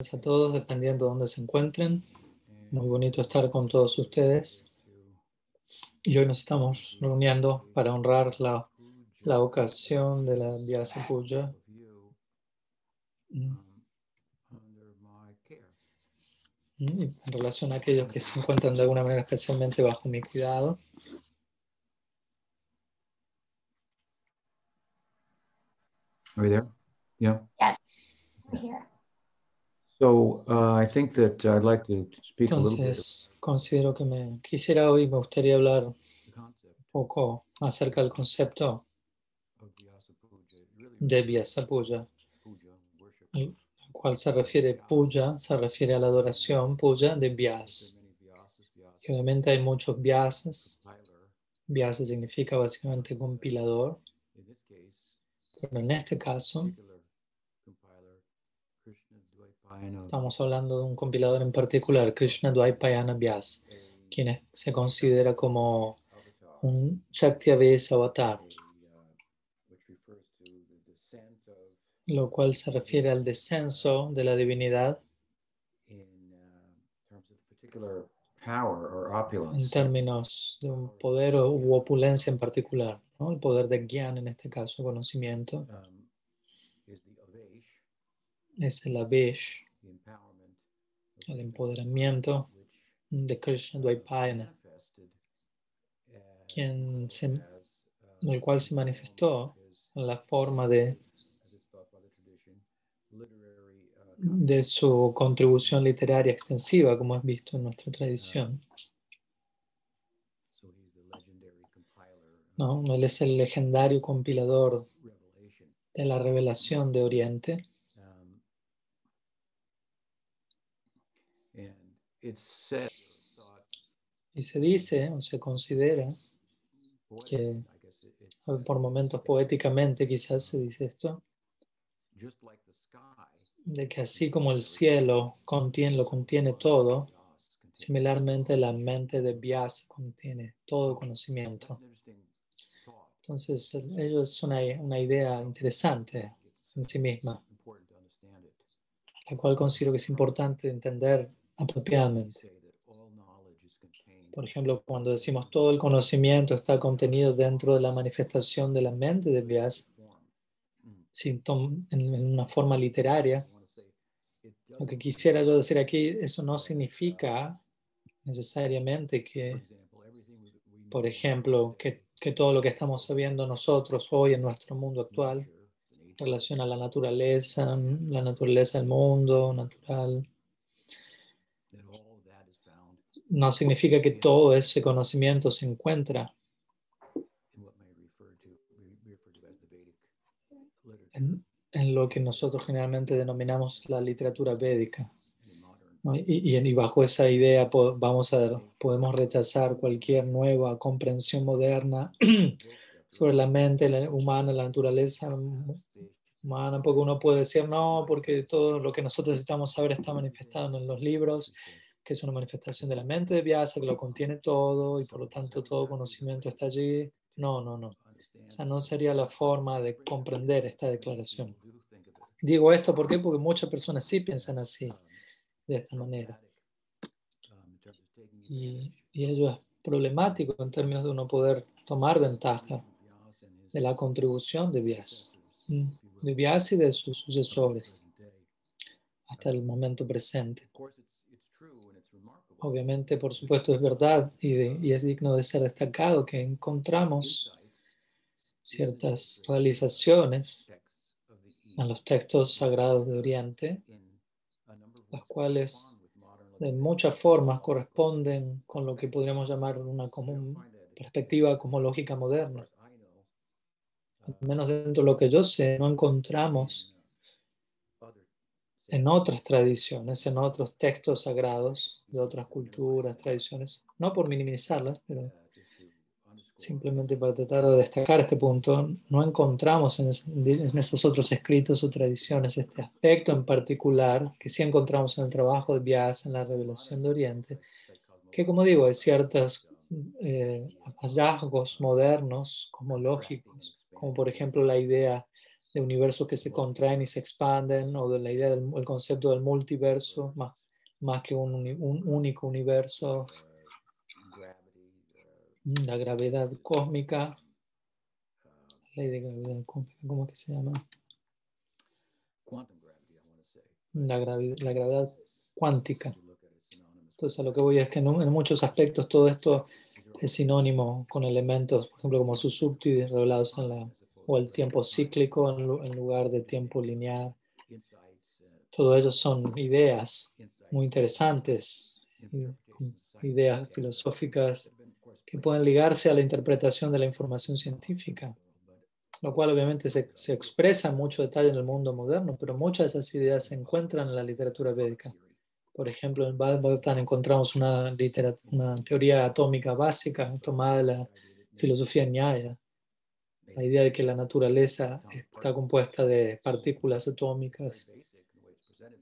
a todos, dependiendo de dónde se encuentren. Muy bonito estar con todos ustedes. Y hoy nos estamos reuniendo para honrar la, la ocasión de la Vyasa Puja. Mm. Mm, en relación a aquellos que se encuentran de alguna manera especialmente bajo mi cuidado. Are you there? Yeah. Yes, I'm here. So uh, I think that I'd like to speak Entonces, considero que me quisiera hoy, me gustaría hablar un poco acerca del concepto de Vyasa Puja, cual se refiere puja, se refiere a la adoración puja de Vyas. Obviamente hay muchos Vyasas. Vyasa significa básicamente compilador, pero en este caso particular compiler, Krishna Dvaipayana, estamos hablando de un compilador en particular, Krishna Dvaipayana Vyas, a quien es- se considera como un Shaktiavesa avatar, uh, lo cual se refiere al descenso de la divinidad in uh, terms of particular power or en opulence. términos de un poder u opulencia en particular, ¿no? el poder de Gyan en este caso, conocimiento, um, is the Avesh, es el Avesh, el empoderamiento de Krishna manifested as- quien se, uh, el cual se manifestó en la forma de, uh, de su contribución literaria extensiva, como es visto en nuestra tradición. ¿no? Él es el legendario compilador de la revelación de Oriente. Um, and it's said, thought, Y se dice o se considera, it's por momentos poéticamente quizás se dice esto, just like the sky. de que así como el cielo contiene, lo contiene todo, similarmente la mente de Vyas contiene todo conocimiento. Entonces, el- ello es una, una idea interesante en sí misma, la cual considero que es importante entender apropiadamente. Say that all knowledge is contained Por ejemplo, cuando decimos todo el conocimiento está contenido dentro de la manifestación de la mente de Vyas, form. Mm. en, en una forma literaria, lo que quisiera yo decir aquí, eso no significa necesariamente que, por in ejemplo, que, que todo lo que estamos sabiendo nosotros hoy en nuestro mundo actual, en relación a la naturaleza, la naturaleza del mundo natural, that all of that is found no significa que todo ese conocimiento se encuentra en, en lo que nosotros generalmente denominamos la literatura védica. Y, y- y bajo esa idea po- vamos a, podemos rechazar cualquier nueva comprensión moderna sobre la mente la humana, la naturaleza humana, porque uno puede decir no, porque todo lo que nosotros necesitamos saber está manifestado en los libros, es una manifestación de la mente de Vyasa, que lo contiene todo y por lo tanto todo conocimiento está allí. No, no, no. Esa no sería la forma de comprender esta declaración. Digo esto ¿por porque muchas personas sí piensan así, de esta manera. Y, y ello es problemático en términos de uno poder tomar ventaja de la contribución de Vyasa, mm, de Vyasa y de sus sucesores hasta el momento presente. Obviamente, por supuesto, es verdad y, es digno de ser destacado que encontramos ciertas realizaciones en los textos sagrados de Oriente, las cuales de muchas formas corresponden con lo que podríamos llamar una común perspectiva cosmológica moderna. Al menos dentro de lo que yo sé, no encontramos en otras tradiciones, en otros textos sagrados de otras culturas, tradiciones, no por minimizarlas, pero simplemente para tratar de destacar este punto, no encontramos en, en esos otros escritos o tradiciones este aspecto en particular que sí encontramos en el trabajo de Vyasa, en la revelación de Oriente, que como digo, hay ciertos eh, hallazgos modernos, cosmológicos, como por ejemplo la idea de universos que se contraen y se expanden, o de la idea del el concepto del multiverso, más, más que un, un único universo, la gravedad cósmica, uh, ley de gravedad cósmica, ¿cómo que se llama? La, gravi- la gravedad cuántica. Entonces, a lo que voy es que en, en muchos aspectos todo esto es sinónimo con elementos, por ejemplo, como Susupti revelados en la, o el tiempo cíclico en, lu- en lugar de tiempo lineal. Todo ello son ideas muy interesantes, ideas filosóficas que pueden ligarse a la interpretación de la información científica, lo cual obviamente se, se expresa en mucho detalle en el mundo moderno, pero muchas de esas ideas se encuentran en la literatura védica. Por ejemplo, en Bhagavatam encontramos una, una teoría atómica básica tomada de la filosofía Nyaya, la idea de que la naturaleza está compuesta de partículas atómicas.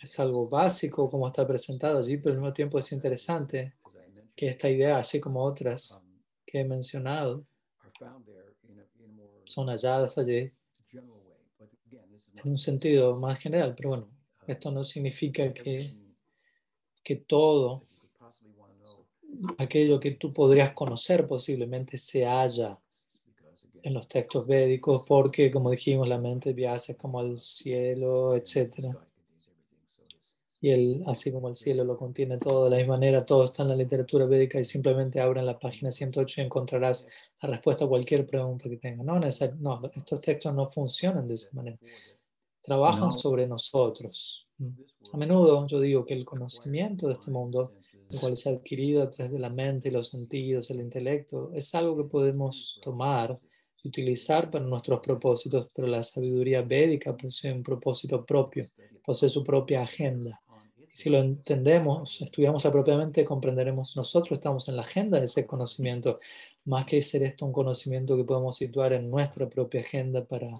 Es algo básico como está presentado allí, pero al mismo tiempo es interesante que esta idea, así como otras que he mencionado, son halladas allí en un sentido más general, pero bueno, esto no significa que, que todo aquello que tú podrías conocer posiblemente se halla en los textos védicos, porque como dijimos, la mente viaja como el cielo, the etc. Y el, así como el cielo lo contiene todo, de la misma manera todo está en la literatura védica y simplemente abran la página 108 y encontrarás la respuesta a cualquier pregunta que tengas. No, no, estos textos no funcionan de esa manera. Trabajan sobre nosotros. A menudo yo digo que el conocimiento de este mundo, el cual se ha adquirido a través de la mente, los sentidos, el intelecto, es algo que podemos tomar y utilizar para nuestros propósitos, pero la sabiduría védica posee un propósito propio, posee su propia agenda. Y si lo entendemos, estudiamos apropiadamente, comprenderemos, nosotros estamos en la agenda de ese conocimiento, más que ser esto un conocimiento que podemos situar en nuestra propia agenda para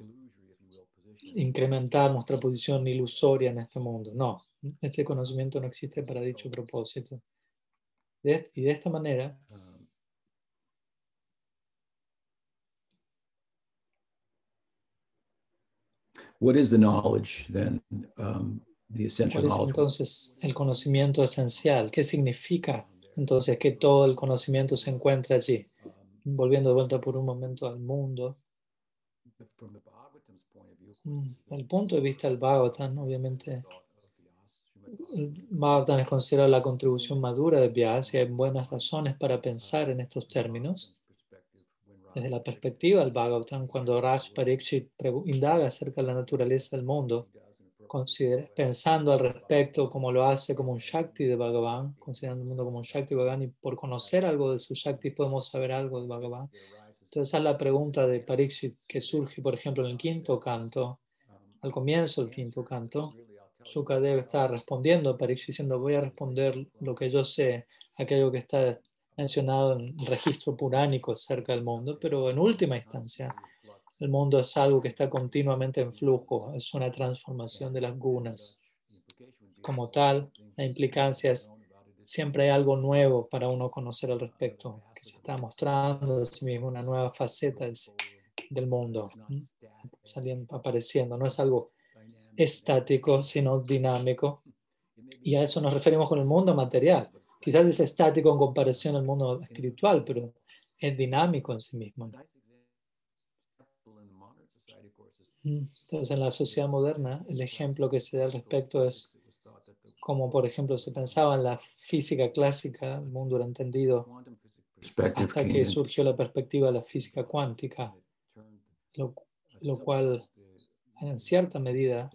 incrementar nuestra posición ilusoria en este mundo. No, ese conocimiento no existe para dicho propósito. De- y de esta manera, What is the knowledge then? Um, the essential ¿cuál es knowledge. entonces el conocimiento esencial? ¿Qué significa entonces que todo el conocimiento se encuentra allí? Volviendo de vuelta por un momento al mundo, but from the Bhagavatam's point of view, of course, mm, punto de vista del Bhagavatam, obviamente, el Bhagavatam es considerado la contribución madura de Vyas y hay buenas razones para pensar en estos términos. Desde la perspectiva del Bhagavatam, cuando Raj Pariksit indaga acerca de la naturaleza del mundo, considera- pensando al respecto como lo hace como un Shakti de Bhagavan, considerando el mundo como un Shakti de Bhagavan, y por conocer algo de su Shakti podemos saber algo de Bhagavan. Entonces esa es la pregunta de Pariksit que surge, por ejemplo, en el quinto canto. Al comienzo del quinto canto, Sukadev está respondiendo a Pariksit diciendo, voy a responder lo que yo sé, aquello que está mencionado en el registro puránico acerca del mundo, pero en última instancia, el mundo es algo que está continuamente en flujo, es una transformación de las gunas. Como tal, la implicancia es siempre hay algo nuevo para uno conocer al respecto, que se está mostrando de sí mismo una nueva faceta del, mundo, saliendo, apareciendo, no es algo estático, sino dinámico. Y a eso nos referimos con el mundo material. Quizás es estático en comparación al mundo espiritual, pero es dinámico en sí mismo. Entonces, en la sociedad moderna, el ejemplo que se da al respecto es como, por ejemplo, se pensaba en la física clásica, el mundo era entendido hasta que in. surgió la perspectiva de la física cuántica, lo, lo cual en cierta medida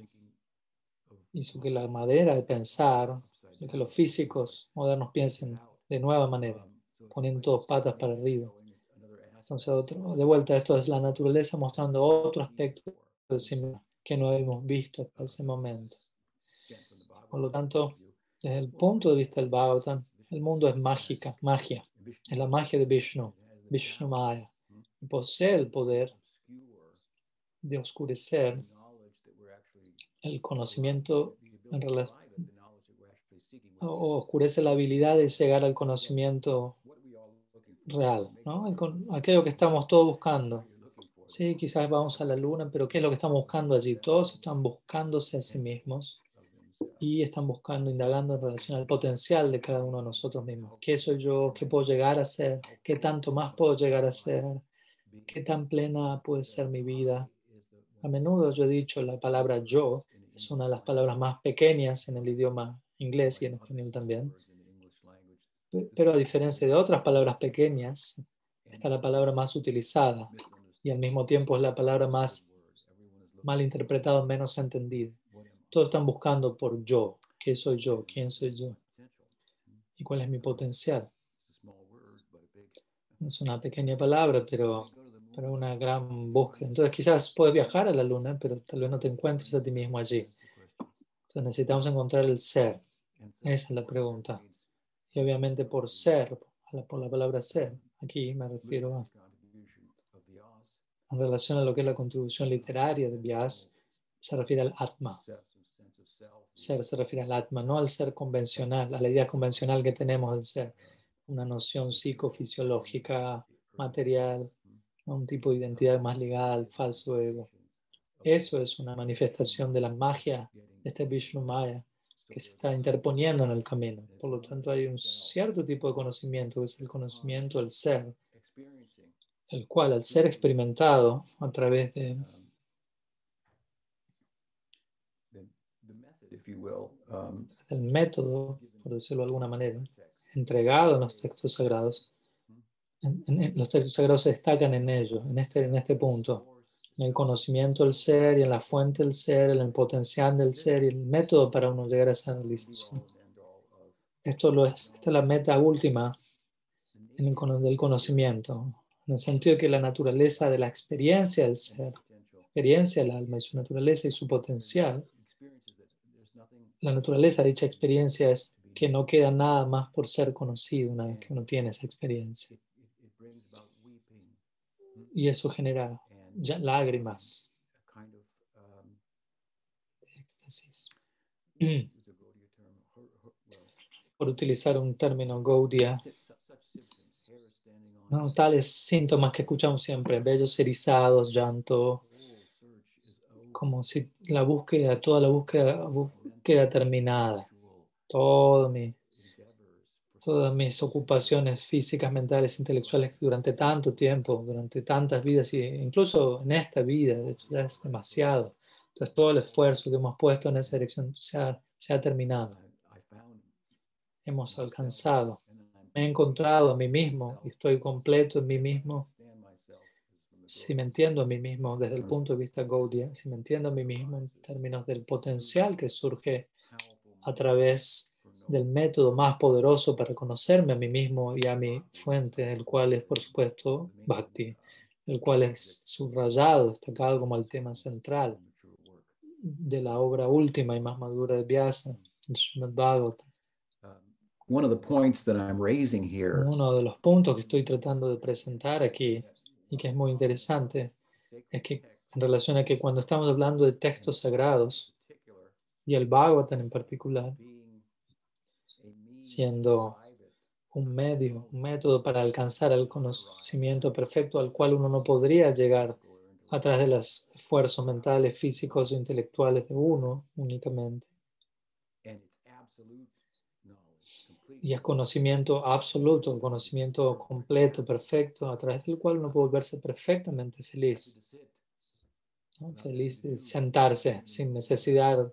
hizo que la manera de pensar, que los físicos modernos piensen de nueva manera, poniendo patas para arriba. Entonces, de vuelta, esto es la naturaleza mostrando otro aspecto que no hemos visto hasta ese momento. Por lo tanto, desde el punto de vista del Bhagavatam, el mundo es mágica, magia, es la magia de Vishnu, Vishnu Maya. Posee el poder de oscurecer el conocimiento en relación, o oscurece la habilidad de llegar al conocimiento real, ¿no? Aquello que estamos todos buscando. Sí, quizás vamos a la luna, pero ¿qué es lo que estamos buscando allí? Todos están buscándose a sí mismos y están buscando, indagando en relación al potencial de cada uno de nosotros mismos. ¿Qué soy yo? ¿Qué puedo llegar a ser? ¿Qué tanto más puedo llegar a ser? ¿Qué tan plena puede ser mi vida? A menudo yo he dicho la palabra yo es una de las palabras más pequeñas en el idioma inglés y en español también. Pero a diferencia de otras palabras pequeñas, está la palabra más utilizada y al mismo tiempo es la palabra más mal interpretada, menos entendida. Todos están buscando por yo. ¿Qué soy yo? ¿Quién soy yo? ¿Y cuál es mi potencial? Es una pequeña palabra, pero, pero una gran búsqueda. Entonces quizás puedes viajar a la luna, pero tal vez no te encuentres a ti mismo allí. Entonces necesitamos encontrar el ser. Esa es la pregunta. Y obviamente por ser, por la palabra ser, aquí me refiero a, en relación a lo que es la contribución literaria de Vyas, se refiere al Atma. Ser se refiere al Atma, no al ser convencional, a la idea convencional que tenemos del ser, una noción psicofisiológica, material, un tipo de identidad más ligada al falso ego. Eso es una manifestación de la magia de este Vishnu Maya que se está interponiendo en el camino. Por lo tanto, hay un cierto tipo de conocimiento, que es el conocimiento del ser, el cual al ser experimentado a través de el método, por decirlo de alguna manera, entregado en los textos sagrados, los textos sagrados se destacan en ello, en este, en este punto, en el conocimiento del ser y en la fuente del ser, en el potencial del ser y el método para uno llegar a esa realización. Esto lo es, esta es la meta última en el, del conocimiento, en el sentido que la naturaleza de la experiencia del ser, experiencia del alma y su naturaleza y su potencial, la naturaleza de dicha experiencia es que no queda nada más por ser conocido una vez que uno tiene esa experiencia. Y eso genera lágrimas, éxtasis. Por utilizar un término Gaudia, tales síntomas que escuchamos siempre, bellos erizados, llanto, como si la búsqueda, toda la búsqueda queda terminada. Todo mi, todas mis ocupaciones físicas, mentales, intelectuales durante tanto tiempo, durante tantas vidas, e incluso en esta vida, ya es demasiado. Entonces todo el esfuerzo que hemos puesto en esa dirección se ha, se ha terminado. Hemos alcanzado. Me he encontrado a mí mismo y estoy completo en mí mismo. Si me entiendo a mí mismo desde el punto de vista Gaudia, si me entiendo a mí mismo en términos del potencial que surge a través del método más poderoso para conocerme a mí mismo y a mi fuente, el cual es, por supuesto, Bhakti, el cual es subrayado, destacado como el tema central de la obra última y más madura de Vyasa, el Srimad Bhagavatam. Uno de los puntos que estoy tratando de presentar aquí y que es muy interesante es que en relación a que cuando estamos hablando de textos sagrados y el Bhagavatam en particular, siendo un medio, un método para alcanzar el conocimiento perfecto al cual uno no podría llegar a través de los esfuerzos mentales, físicos o intelectuales de uno únicamente. Y es conocimiento absoluto, conocimiento completo, perfecto, a través del cual uno puede volverse perfectamente feliz. Feliz de sentarse sin necesidad,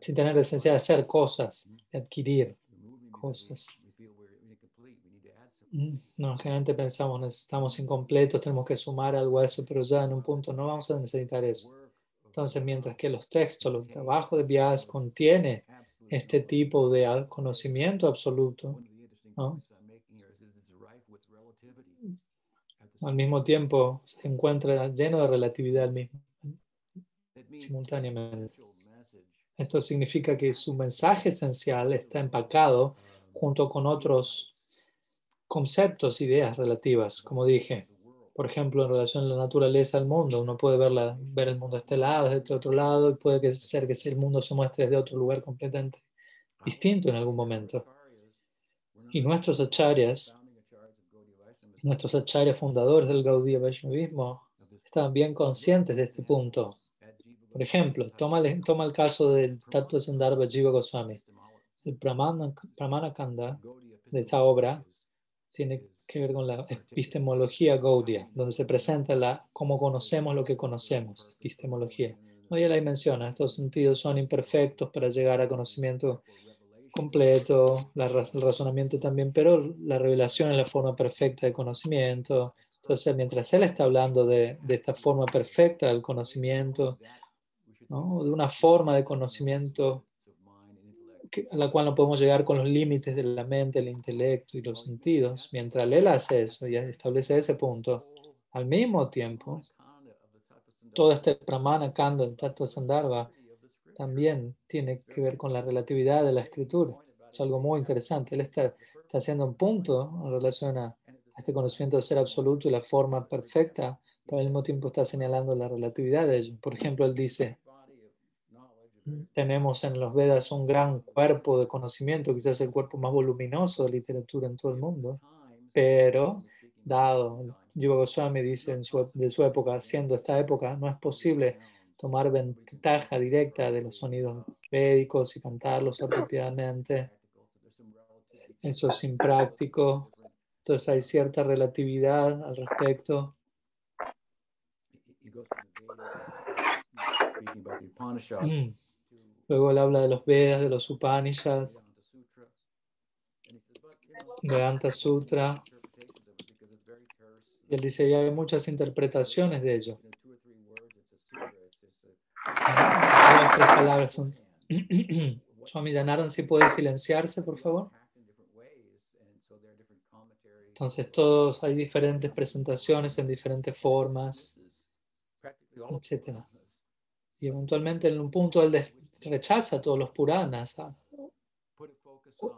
sin tener necesidad de hacer cosas, de adquirir cosas. Mm, no, generalmente pensamos, necesitamos incompletos, tenemos que sumar algo a eso, pero ya en un punto no vamos a necesitar eso. Entonces, mientras que los textos, los trabajos de Vyas contiene este tipo de conocimiento absoluto, al mismo tiempo se encuentra lleno de relatividad al mismo, simultáneamente. Esto significa que su mensaje esencial está empacado junto con otros conceptos, ideas relativas, como dije. Por ejemplo, en relación a la naturaleza del mundo, uno puede verla, ver el mundo de este lado, de este otro lado, y puede ser que el mundo se muestre desde otro lugar completamente distinto en algún momento. Y nuestros acharyas, nuestros acharyas fundadores del Gaudiya Vaishnavismo, estaban bien conscientes de este punto. Por ejemplo, toma el, toma el caso del Tattva Sandarbha Jiva Goswami. El Pramana, Pramana Kanda de esta obra tiene que ver con la epistemología Gaudiya, donde se presenta la, cómo conocemos lo que conocemos, epistemología. Hoy la menciona, estos sentidos son imperfectos para llegar a conocimiento completo, la, el razonamiento también, pero la revelación es la forma perfecta de conocimiento. Entonces, mientras él está hablando de, de esta forma perfecta del conocimiento, ¿no? de una forma de conocimiento a la cual no podemos llegar con los límites de la mente, el intelecto y los sentidos. Mientras él hace eso y establece ese punto, al mismo tiempo, todo este pramana kanda, tattva sandarbha, también tiene que ver con la relatividad de la escritura. Es algo muy interesante. Él está, está haciendo un punto en relación a, este conocimiento de ser absoluto y la forma perfecta, pero al mismo tiempo está señalando la relatividad de ello. Por ejemplo, él dice, tenemos en los Vedas un gran cuerpo de conocimiento, quizás el cuerpo más voluminoso de literatura en todo el mundo, pero dado, Jiva Goswami dice en su, de su época, siendo esta época, no es posible tomar ventaja directa de los sonidos védicos y cantarlos apropiadamente. Eso es impráctico. Entonces hay cierta relatividad al respecto. Mm. Luego él habla de los Vedas, de los Upanishads, Vedanta Sutra. Y él dice, ya hay muchas interpretaciones de ello. Las tres palabras son. Swami si puede silenciarse, por favor. Entonces, todos hay diferentes presentaciones en diferentes formas, etc. Y eventualmente en un punto él rechaza todos los Puranas ¿ah?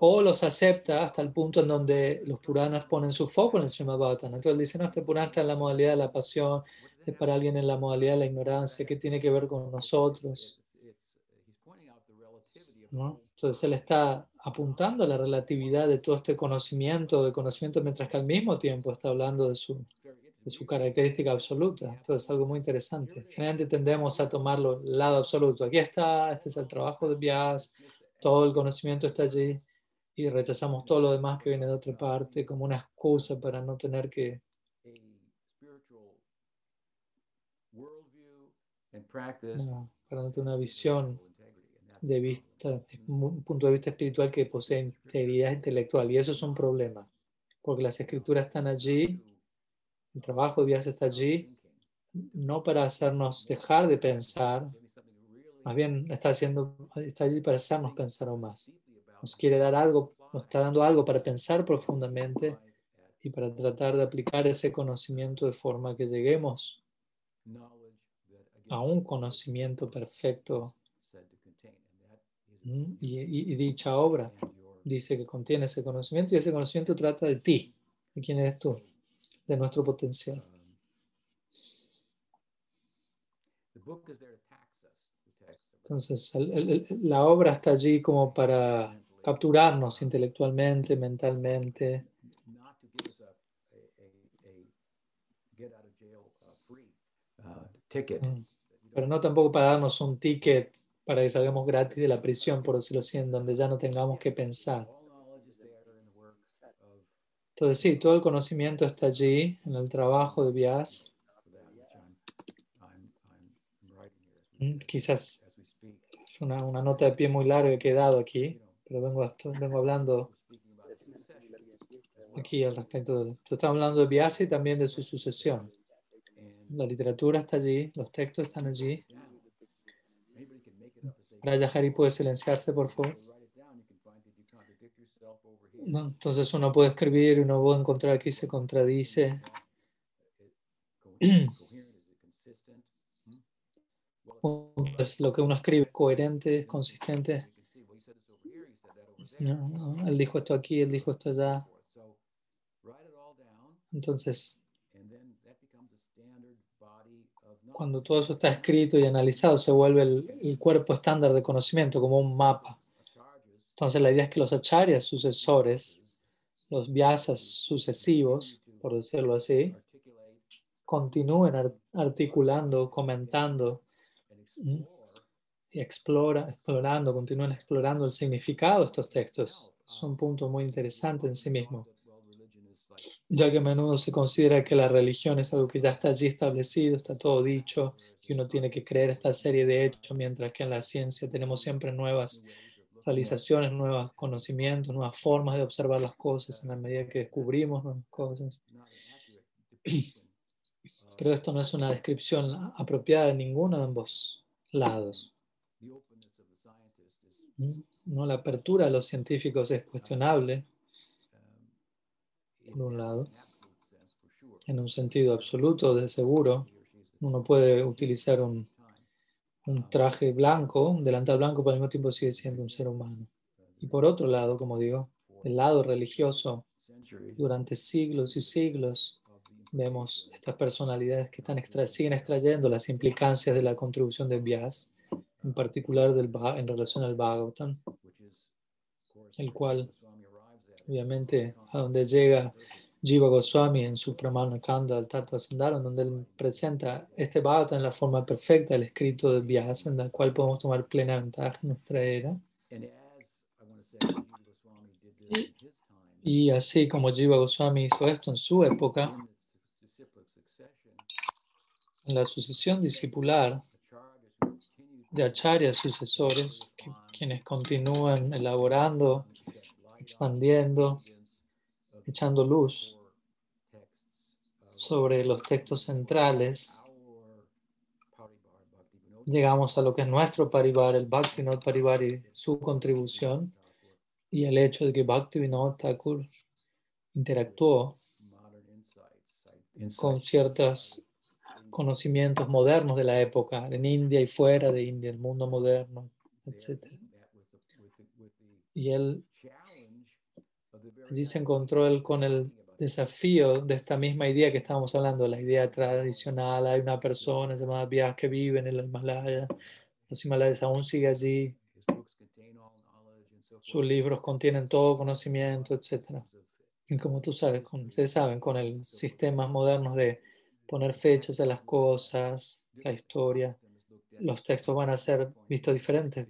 o los acepta hasta el punto en donde los Puranas ponen su foco en el Srimad Bhagavatam. Entonces dice, no, este Purana está en la modalidad de la pasión, es para alguien en la modalidad de la ignorancia, ¿qué tiene que ver con nosotros? Entonces él está apuntando a la relatividad de todo este conocimiento, de conocimiento, mientras que al mismo tiempo está hablando de su, de su característica absoluta. Entonces es algo muy interesante. Generalmente tendemos a tomarlo el lado absoluto. Aquí está, este es el trabajo de Vyas, todo el conocimiento está allí y rechazamos todo lo demás que viene de otra parte como una excusa para no tener que para no tener una visión de vista, un punto de vista espiritual que posee integridad intelectual. Y eso es un problema, porque las escrituras están allí, el trabajo de Vyasa está allí, no para hacernos dejar de pensar, más bien está, haciendo, está allí para hacernos pensar aún más. Nos quiere dar algo, nos está dando algo para pensar profundamente y para tratar de aplicar ese conocimiento de forma que lleguemos a un conocimiento perfecto. Mm, y, dicha obra dice que contiene ese conocimiento y ese conocimiento trata de ti, de quién eres tú, de nuestro potencial. Entonces, la obra está allí como para capturarnos intelectualmente, mentalmente, Mm. Pero no tampoco para darnos un ticket para que salgamos gratis de la prisión, por decirlo así, en donde ya no tengamos que pensar. Entonces sí, todo el conocimiento está allí, en el trabajo de Vyas. Mm, quizás es una, nota de pie muy larga que he dado aquí, pero vengo, vengo hablando aquí al respecto de... Estamos hablando de Vyas y también de su sucesión. La literatura está allí, los textos están allí. Raya Hari puede silenciarse, por favor. Entonces uno puede escribir, uno puede encontrar aquí se contradice. Es lo que uno escribe es coherente, es consistente. él dijo esto aquí, él dijo esto allá. Entonces, cuando todo eso está escrito y analizado, se vuelve el, cuerpo estándar de conocimiento, como un mapa. Entonces la idea es que los acharyas sucesores, los vyasas sucesivos, por decirlo así, continúen ar- articulando, comentando and Mm. y explora, explorando, continúen explorando el significado de estos textos. Es un punto muy interesante en sí mismo, ya que a menudo se considera que la religión es algo que ya está allí establecido, está todo dicho, y uno tiene que creer esta serie de hechos, mientras que en la ciencia tenemos siempre nuevas realizaciones, nuevos conocimientos, nuevas formas de observar las cosas en la medida que descubrimos nuevas cosas. Pero esto no es una descripción apropiada de ninguno de ambos lados. ¿Mm? No, la apertura de los científicos es cuestionable Por un lado. en un sentido absoluto, de seguro. Uno puede utilizar un. Un traje blanco, un delantal blanco, pero al mismo tiempo sigue siendo un ser humano. Y por otro lado, como digo, el lado religioso, durante siglos y siglos, vemos estas personalidades que están extra- siguen extrayendo las implicancias de la contribución de Vyas, en particular del, en relación al Bhagavatam, el cual, obviamente, a donde llega Jiva Goswami en su Pramana Kanda, el Tattva Sandara, donde él presenta este Bhagavatam en la forma perfecta del escrito de Vyasa, en la cual podemos tomar plena ventaja en nuestra era. Time, Y así como Jiva Goswami hizo esto en su época, en la sucesión discipular de acharyas sucesores, que- quienes continúan elaborando, expandiendo, echando luz sobre los textos centrales, llegamos a lo que es nuestro parivar, el Bhaktivinoda Parivar y su contribución, y el hecho de que Bhaktivinoda Thakur interactuó con ciertos conocimientos modernos de la época, en India y fuera de India, el mundo moderno, etc. Y él allí se encontró él con el desafío de esta misma idea que estábamos hablando, la idea tradicional, hay una persona llamada Vyas que vive en el Himalaya, los Himalayas aún sigue allí, sus libros contienen todo conocimiento, etc. Y como tú sabes, con- ustedes saben, con el sistemas modernos de poner fechas a las cosas, la historia, los textos van a ser vistos diferentes,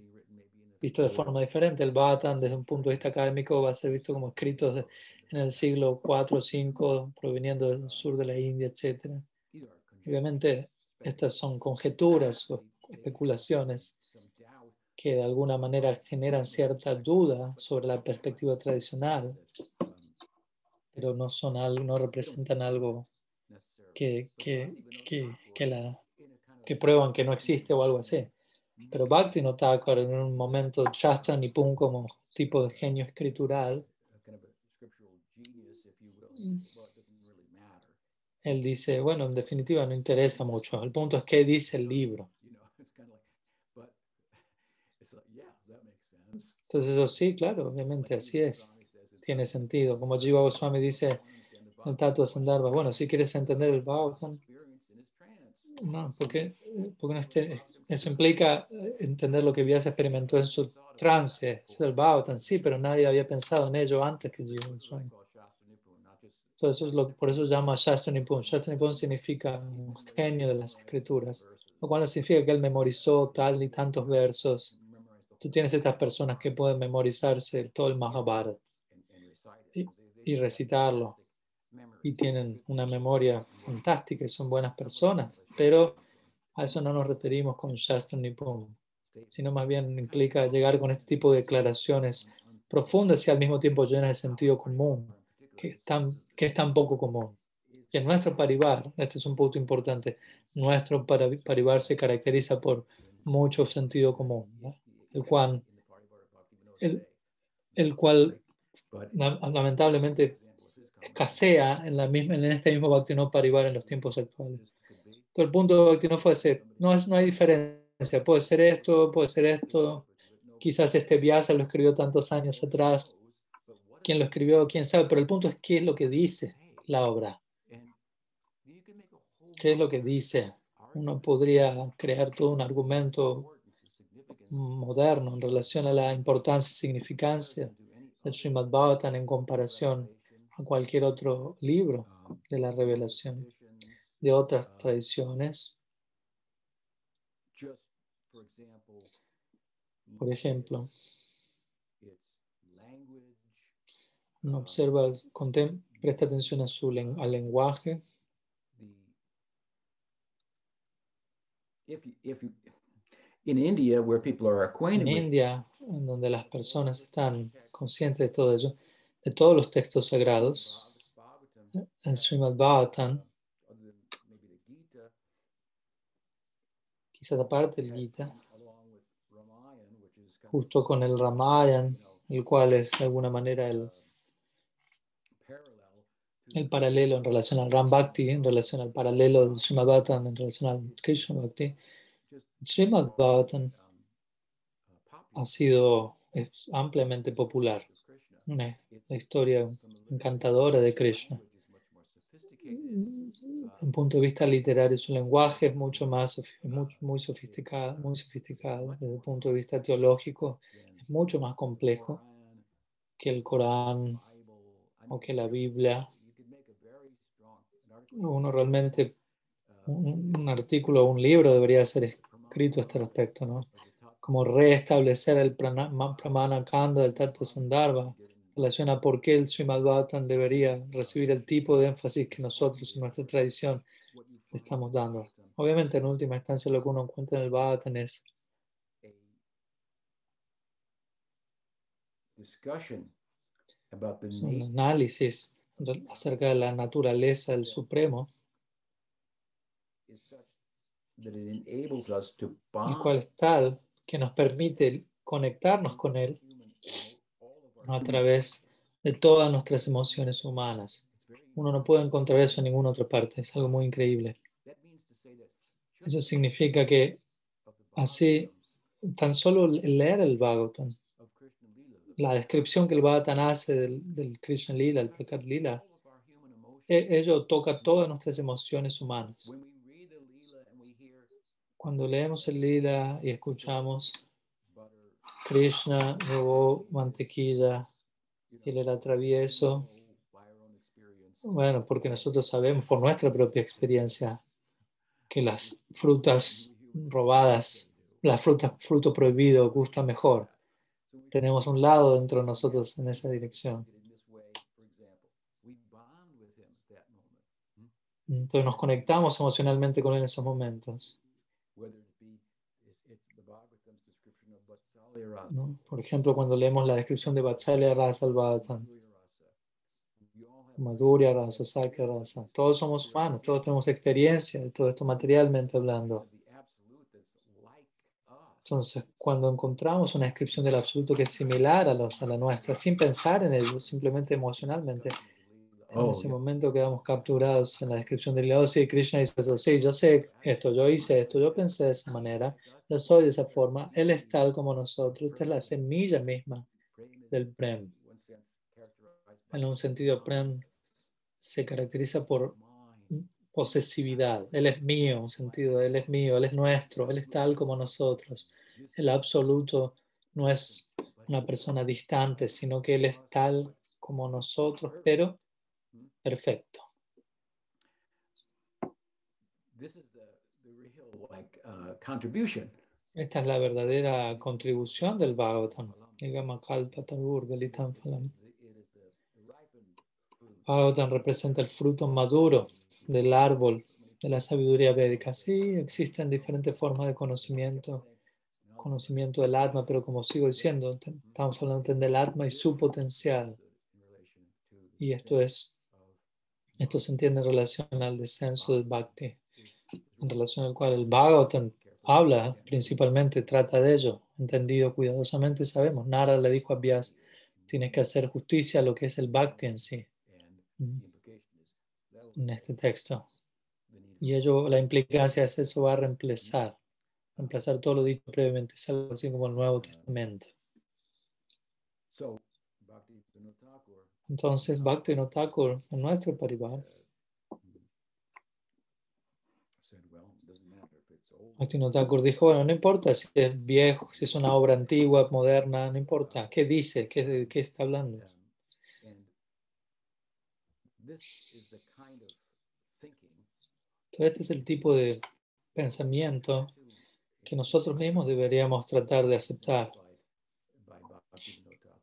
vistos de forma diferente. El Bhattan, desde un punto de vista académico, va a ser visto como escritos en el siglo 4 o 5, proveniendo del sur de la India, etc. Obviamente, estas son conjeturas o especulaciones que de alguna manera generan cierta duda sobre la perspectiva tradicional, pero no, son algo, no representan algo que, que, que, que, la, que prueban que no existe o algo así. Pero Bhakti no Thakur en un momento Shastra Nipun como tipo de genio escritural, él dice, bueno, en definitiva no interesa mucho. El punto es qué dice el libro. Entonces eso sí, claro, obviamente así es. Tiene sentido. Como Jiva Goswami dice en el Tattva Sandarbha, bueno, si quieres entender el Bhagavatam, no, porque, porque no esté- eso implica eh, entender lo que Vyasa experimentó en su trance, el Bhagavatam, sí, pero nadie había pensado en ello antes que Jiva Goswami. Entonces, eso es lo, por eso llama Shastra Nipun. Shastra Nipun significa un genio de las escrituras, lo cual no significa que él memorizó tal y tantos versos. Tú tienes estas personas que pueden memorizarse todo el Mahabharata y, y recitarlo y tienen una memoria fantástica y son buenas personas, pero a eso no nos referimos con Shastra Nipun, sino más bien implica llegar con este tipo de declaraciones profundas y al mismo tiempo llenas de sentido común, que es tan, que es tan poco común. Y en nuestro parivar, este es un punto importante, nuestro parivar se caracteriza por mucho sentido común, ¿no? el cual, el, el cual la- lamentablemente escasea en, la misma, en este mismo Bhaktivinoda Parivar en los tiempos actuales. Todo el punto de Bhaktivinoda fue ese, no, es, no hay diferencia, puede ser esto, puede ser esto, quizás este Vyasa lo escribió tantos años atrás, quién lo escribió, quién sabe, pero el punto es qué es lo que dice la obra, qué es lo que dice. Uno podría crear todo un argumento moderno en relación a la importancia y significancia del Srimad Bhagavatam en comparación a cualquier otro libro de la revelación. De otras tradiciones. just for example, Por ejemplo, uno observa, contem- presta atención a su al lenguaje. En India, en donde las personas están conscientes de todo ello, de todos los textos sagrados, el Srimad Bhagavatam, other than maybe the Gita, quizás aparte del had Gita, come along with Ramayan, which is kind of, justo con el Ramayan, el cual es de alguna manera el, el paralelo en relación al Ram Bhakti, en relación al paralelo del Srimad Bhagavatam, en relación al Krishna Bhakti. Srimad popular ha sido ampliamente popular, una, historia encantadora de Krishna. language is much more sophisticated. En punto de vista literario, su lenguaje es mucho más muy, muy sofisticado, muy sofisticado. Desde el punto de vista teológico, es mucho más complejo que el Corán o que la Biblia. Uno realmente, uh, un, un artículo o un libro debería ser escrito a este respecto, ¿no? Como restablecer el Pramana Kanda del Tattva Sandarbha en relación a por qué el Srimad Bhagavatam debería recibir el tipo de énfasis que nosotros en nuestra tradición le estamos dando. Obviamente, en última instancia, lo que uno encuentra en el Bhagavatam es discussion about the es un análisis acerca de la naturaleza del Supremo, el cual es tal que nos permite conectarnos con Él human, all of our a través de todas nuestras emociones humanas. Uno no puede encontrar eso en ninguna otra parte, es algo muy increíble. Eso significa que así- tan solo leer el Bhagavatam, la descripción que el Bhagavatam hace del, del Krishna Lila, el Prakat Lila, e- ello toca todas nuestras emociones humanas. Cuando leemos el Lila y escuchamos Krishna robó mantequilla y él know, era travieso, know by our own experience bueno, porque nosotros sabemos por nuestra propia experiencia que las frutas robadas, las frutas fruto prohibido gusta mejor. Tenemos un lado dentro de nosotros en esa dirección. Entonces nos conectamos emocionalmente con él en esos momentos. Whether it be it's, it's the Bhagavatam's description of Vatsalya Rasa, ¿no? Por ejemplo, cuando leemos la descripción de Vatsalya Rasa al Bhagavatam, Madhurya Rasa, Sakya Rasa, todos somos humanos, todos tenemos experiencia de todo esto materialmente hablando. Entonces, cuando encontramos una descripción del absoluto que es similar a, los- a la nuestra, sin pensar en ello, simplemente emocionalmente, en Oh, ese yeah. momento quedamos capturados en la descripción del oh, sí, Krishna dice sí, yo sé esto, yo hice esto, yo pensé de esa manera, yo soy de esa forma, Él es tal como nosotros, esta es la semilla misma del Prem. En un sentido, Prem se caracteriza por posesividad, Él es mío, un sentido, Él es mío, Él es nuestro, Él es tal como nosotros. El absoluto no es una persona distante, sino que Él es tal como nosotros, pero perfecto. This is the, the real like uh, contribution. Esta es la verdadera contribution del Bhagavatam. Bhagavatam representa el fruto maduro del árbol de la sabiduría védica. Sí, existen diferentes formas de conocimiento, conocimiento del Atma, pero como sigo diciendo, estamos hablando del Atma y su potencial. Y esto es, esto se entiende en relación al descenso del Bhakti, en relación al cual el Bhagavatam habla, principalmente trata de ello, entendido cuidadosamente, sabemos, Nara le dijo a Vyas, tienes que hacer justicia a lo que es el Bhakti en sí, will en este texto. Y ello, la implicancia es eso va a reemplazar, reemplazar todo lo dicho previamente, es algo así como el Nuevo Testamento. So, Entonces, Bhakti no Thakur, en nuestro parivar, said, well, it doesn't matter if it's old. Bhakti no Thakur dijo, bueno, no importa si es viejo, si es una obra antigua, moderna, no importa, ¿qué dice? ¿Qué, de qué está hablando? Entonces, este es el tipo de pensamiento que nosotros mismos deberíamos tratar de aceptar,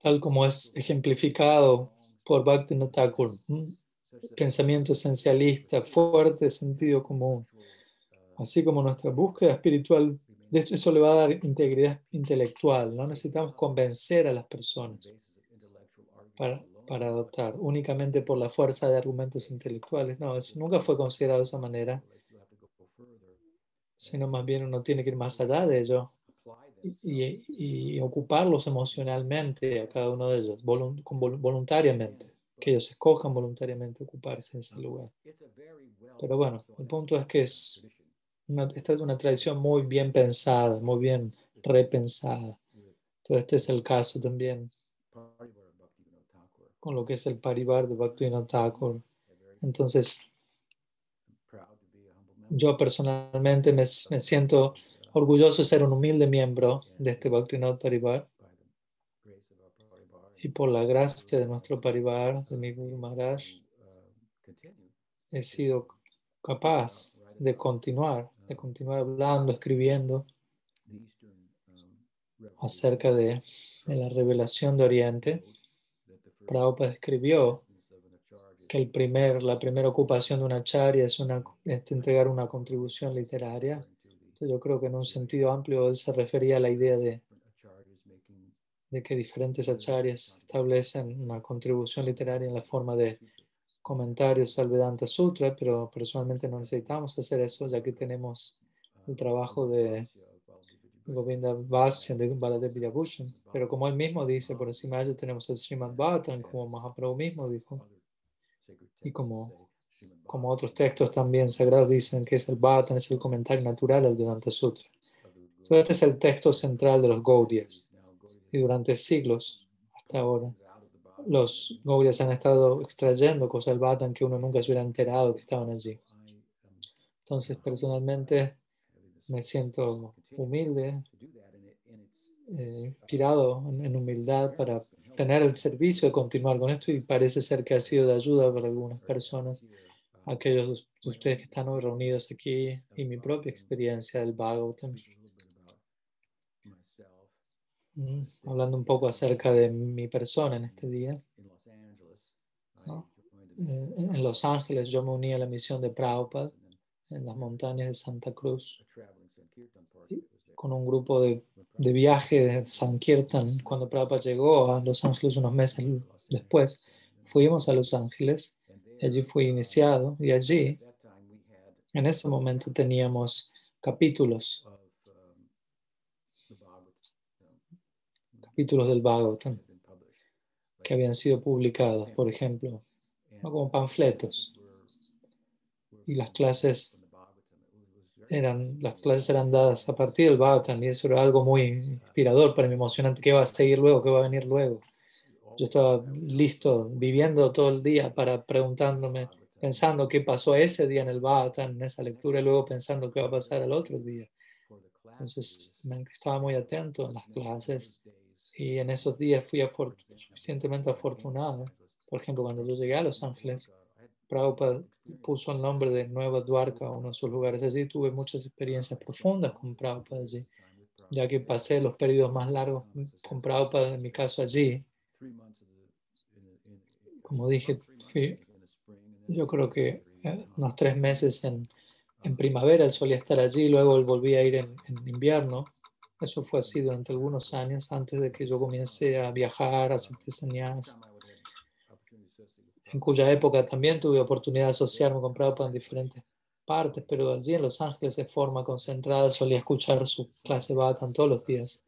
tal como es ejemplificado por Bhaktivinoda Thakur. Pensamiento esencialista, fuerte sentido común, así como nuestra búsqueda espiritual, de hecho eso le va a dar integridad intelectual, no necesitamos convencer a las personas para, para adoptar únicamente por la fuerza de argumentos intelectuales, no, eso nunca fue considerado de esa manera, sino más bien uno tiene que ir más allá de ello y, y, ocuparlos emocionalmente a cada uno de ellos, voluntariamente, que ellos escojan voluntariamente ocuparse en ese lugar. Pero bueno, el punto es que es esta es una tradición muy bien pensada, muy bien repensada. Entonces este es el caso también con lo que es el parivar de Bhaktivinoda Thakur. Entonces, yo personalmente me, me, siento orgulloso de ser un humilde miembro de este Bhaktivinoda Parivar. Y por la gracia de nuestro Parivar, de mi Guru Maharaj, he sido capaz de continuar, de continuar hablando, escribiendo acerca de, de la revelación de Oriente. Prabhupada escribió que el primer, la primera ocupación de una acharya es, una, es entregar una contribución literaria. Yo creo que en un sentido amplio él se refería a la idea de, de que diferentes acharyas establecen una contribución literaria en la forma de comentarios al Vedanta Sutra, pero personalmente no necesitamos hacer eso ya que tenemos el trabajo de Govinda Vasya de Baladev Villabhushan. Pero como él mismo dice, por encima de ello tenemos el Srimad Bhattan, como Mahaprabhu mismo dijo, y como, como otros textos también sagrados dicen que es el Bhattan, es el comentario natural al Vedanta Sutra. Entonces, este es el texto central de los Gaudiyas. Y durante siglos, hasta ahora, los Gaudiyas han estado extrayendo cosas del Bhattan que uno nunca se hubiera enterado que estaban allí. Entonces, personalmente, me siento humilde, eh, inspirado en, humildad para tener el servicio de continuar con esto y parece ser que ha sido de ayuda para algunas personas, aquellos de ustedes que están hoy reunidos aquí y mi propia experiencia del Bhagavatam. Mm, hablando un poco acerca de mi persona en este día. Eh, en Los Ángeles yo me uní a la misión de Prabhupada en las montañas de Santa Cruz con un grupo de, de viaje de Sankirtan. Cuando Prabhupada llegó a Los Ángeles unos meses después, fuimos a Los Ángeles, allí fui iniciado y allí, en ese momento teníamos capítulos, capítulos del Bhagavatam que habían sido publicados, por ejemplo, como panfletos. Y las clases eran, las clases eran dadas a partir del Bhagavatam y eso era algo muy inspirador para mí, emocionante. ¿Qué va a seguir luego? ¿Qué va a venir luego? Yo estaba listo, viviendo todo el día para preguntándome, pensando qué pasó ese día en el Bhagavatam, en esa lectura, y luego pensando qué va a pasar el otro día. Entonces, estaba muy atento en las clases y en esos días fui suficientemente afortunado. Por ejemplo, cuando yo llegué a Los Ángeles, Prabhupada puso el nombre de Nueva Dwarka, uno de sus lugares. Allí tuve muchas experiencias profundas con Prabhupada allí, ya que pasé los periodos más largos con Prabhupada, en mi caso allí. Como dije, yo creo que eh, unos tres meses en, en primavera solía estar allí, luego él volvía a ir en, invierno. Eso fue así durante algunos años antes de que yo comience a viajar, a hacer artesanías en cuya época también tuve oportunidad de asociarme con Prabhupada en diferentes partes, pero allí en Los Ángeles de forma concentrada solía escuchar su clase Bhatan todos los días.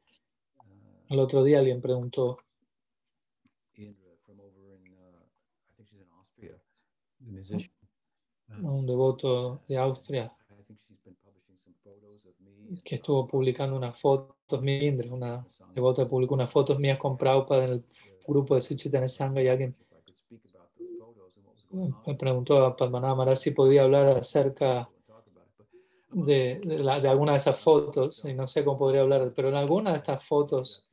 El otro día alguien preguntó, un devoto de Austria. Que estuvo publicando unas fotos mías, una devota que publicó unas fotos mías con Prabhupada en el grupo de Suchitana Sangha y alguien me preguntó a Padmanabha si podía hablar acerca de, de, de, alguna de esas fotos, y no sé cómo podría hablar, pero en alguna de estas fotos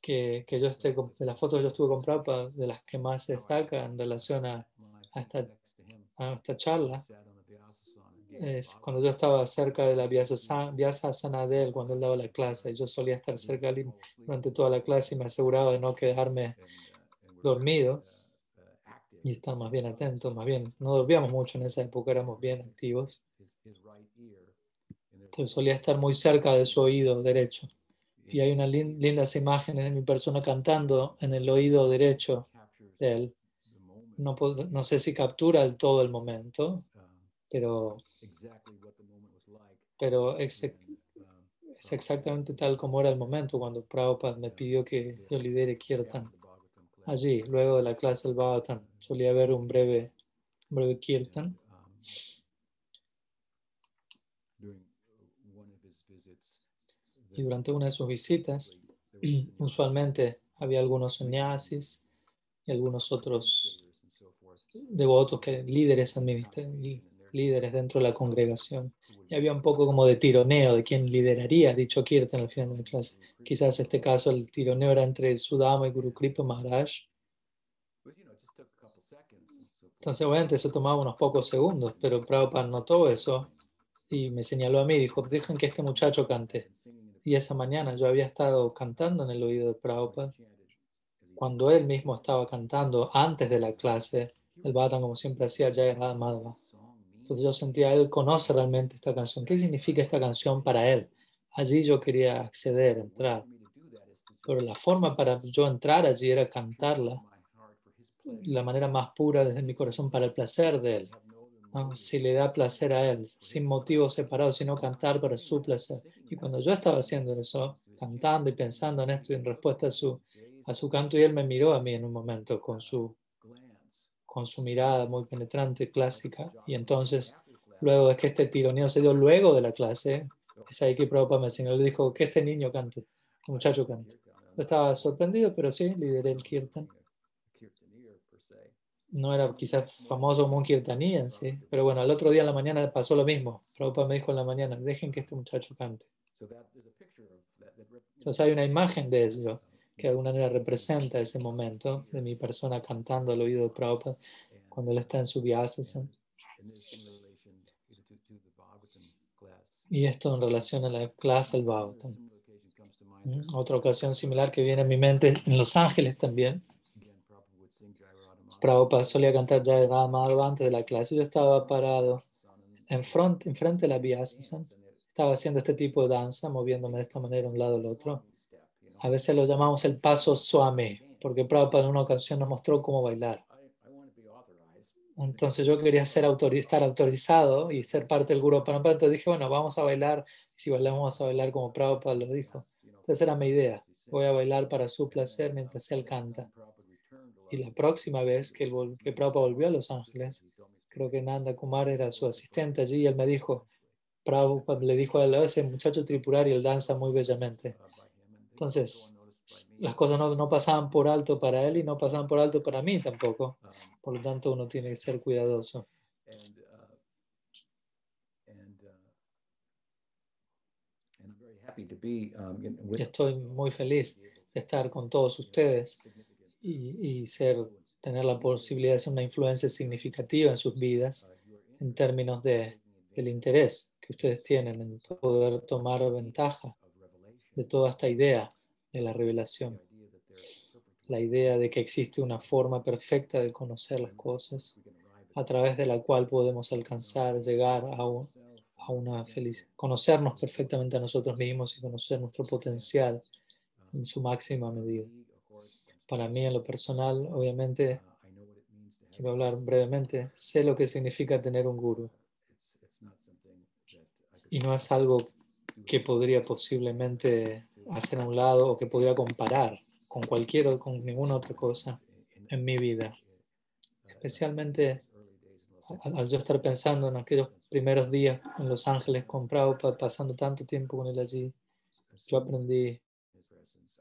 que, que yo esté, de las fotos que yo estuve comprando, de las que más se destaca en relación a, a, esta, a esta charla, es cuando yo estaba cerca de la Vyasa Sanadel, cuando él daba la clase, yo solía estar cerca de él durante toda la clase y me aseguraba de no quedarme dormido y estar más bien atento, más bien, no dormíamos mucho en esa época, éramos bien activos. Solía estar muy cerca de su oído derecho. Y hay unas lindas imágenes de mi persona cantando en el oído derecho de él. No, no sé si captura el todo el momento, pero, pero es, es exactamente tal como era el momento cuando Prabhupada me pidió que yo lidere Kirtan. allí, luego de la clase del Bhavatan, solía haber un breve, un breve kirtan. Y durante una de sus visitas, usualmente había algunos sannyasis y algunos otros devotos, que, líderes líderes dentro de la congregación. Y había un poco como de tironeo de quién lideraría dicho kirtan al final de la clase. Quizás en este caso el tironeo era entre Sudama y Guru Kripa Maharaj. Entonces, obviamente, eso tomaba unos pocos segundos, pero Prabhupada notó eso y me señaló a mí, dijo, dejen que este muchacho cante. Y esa mañana yo había estado cantando en el oído de Prabhupada. Cuando él mismo estaba cantando antes de la clase, el Bhattan, como siempre hacía, era Madhava. Entonces yo sentía, él conoce realmente esta canción. ¿Qué significa esta canción para él? Allí yo quería acceder, entrar. Pero la forma para yo entrar allí era cantarla la manera más pura desde mi corazón para el placer de él. Si le da placer a él, sin motivo separado, sino cantar para su placer. Y cuando yo estaba haciendo eso, cantando y pensando en esto y en respuesta a su, a su canto, y él me miró a mí en un momento con su, con su mirada muy penetrante, clásica. Y entonces, luego es que este tironeo se dio luego de la clase, es ahí que Prabhupada me enseñó, le dijo que este niño cante, este muchacho cante. Yo estaba sorprendido, pero sí, lideré el kirtan no era quizás famoso como un kirtanian, ¿sí? pero bueno, al otro día en la mañana pasó lo mismo. Prabhupada me dijo en la mañana, dejen que este muchacho cante. Entonces hay una imagen de eso que de alguna manera representa ese momento de mi persona cantando al oído de Prabhupada cuando él está en su vyasa. Y esto en relación a la clase del Bhagavatam. Mm, otra ocasión similar que viene a mi mente en Los Ángeles también Prabhupada solía cantar ya Madhava antes de la clase. Yo estaba parado en frente, en frente de la Vyasa. Estaba haciendo este tipo de danza, moviéndome de esta manera de un lado al otro. A veces lo llamamos el paso Swami, porque Prabhupada en una ocasión nos mostró cómo bailar. Entonces yo quería ser estar autorizado y ser parte del Guru Parampara. Entonces dije, bueno, vamos a bailar. Si bailamos, vamos a bailar como Prabhupada lo dijo. Entonces era mi idea. Voy a bailar para su placer mientras él canta. Y la próxima vez que, que Prabhupada volvió a Los Ángeles, creo que Nanda Kumar era su asistente allí, y él me dijo, Prabhupada le dijo a él, ese muchacho tripurari, él danza muy bellamente. Entonces, las cosas no, no, pasaban por alto para él y no pasaban por alto para mí tampoco. Por lo tanto, uno tiene que ser cuidadoso. Estoy muy feliz de estar con todos ustedes y, ser, tener la posibilidad de ser una influencia significativa en sus vidas en términos de, del interés que ustedes tienen en poder tomar ventaja de toda esta idea de la revelación. La idea de que existe una forma perfecta de conocer las cosas a través de la cual podemos alcanzar, llegar a, una felicidad, conocernos perfectamente a nosotros mismos y conocer nuestro potencial en su máxima medida. Para mí, en lo personal, obviamente, quiero hablar brevemente, sé lo que significa tener un guru. Y no es algo que podría posiblemente hacer a un lado o que podría comparar con cualquier con ninguna otra cosa en mi vida. Especialmente al, yo estar pensando en aquellos primeros días en Los Ángeles con Prabhupada, pasando tanto tiempo con él allí, yo aprendí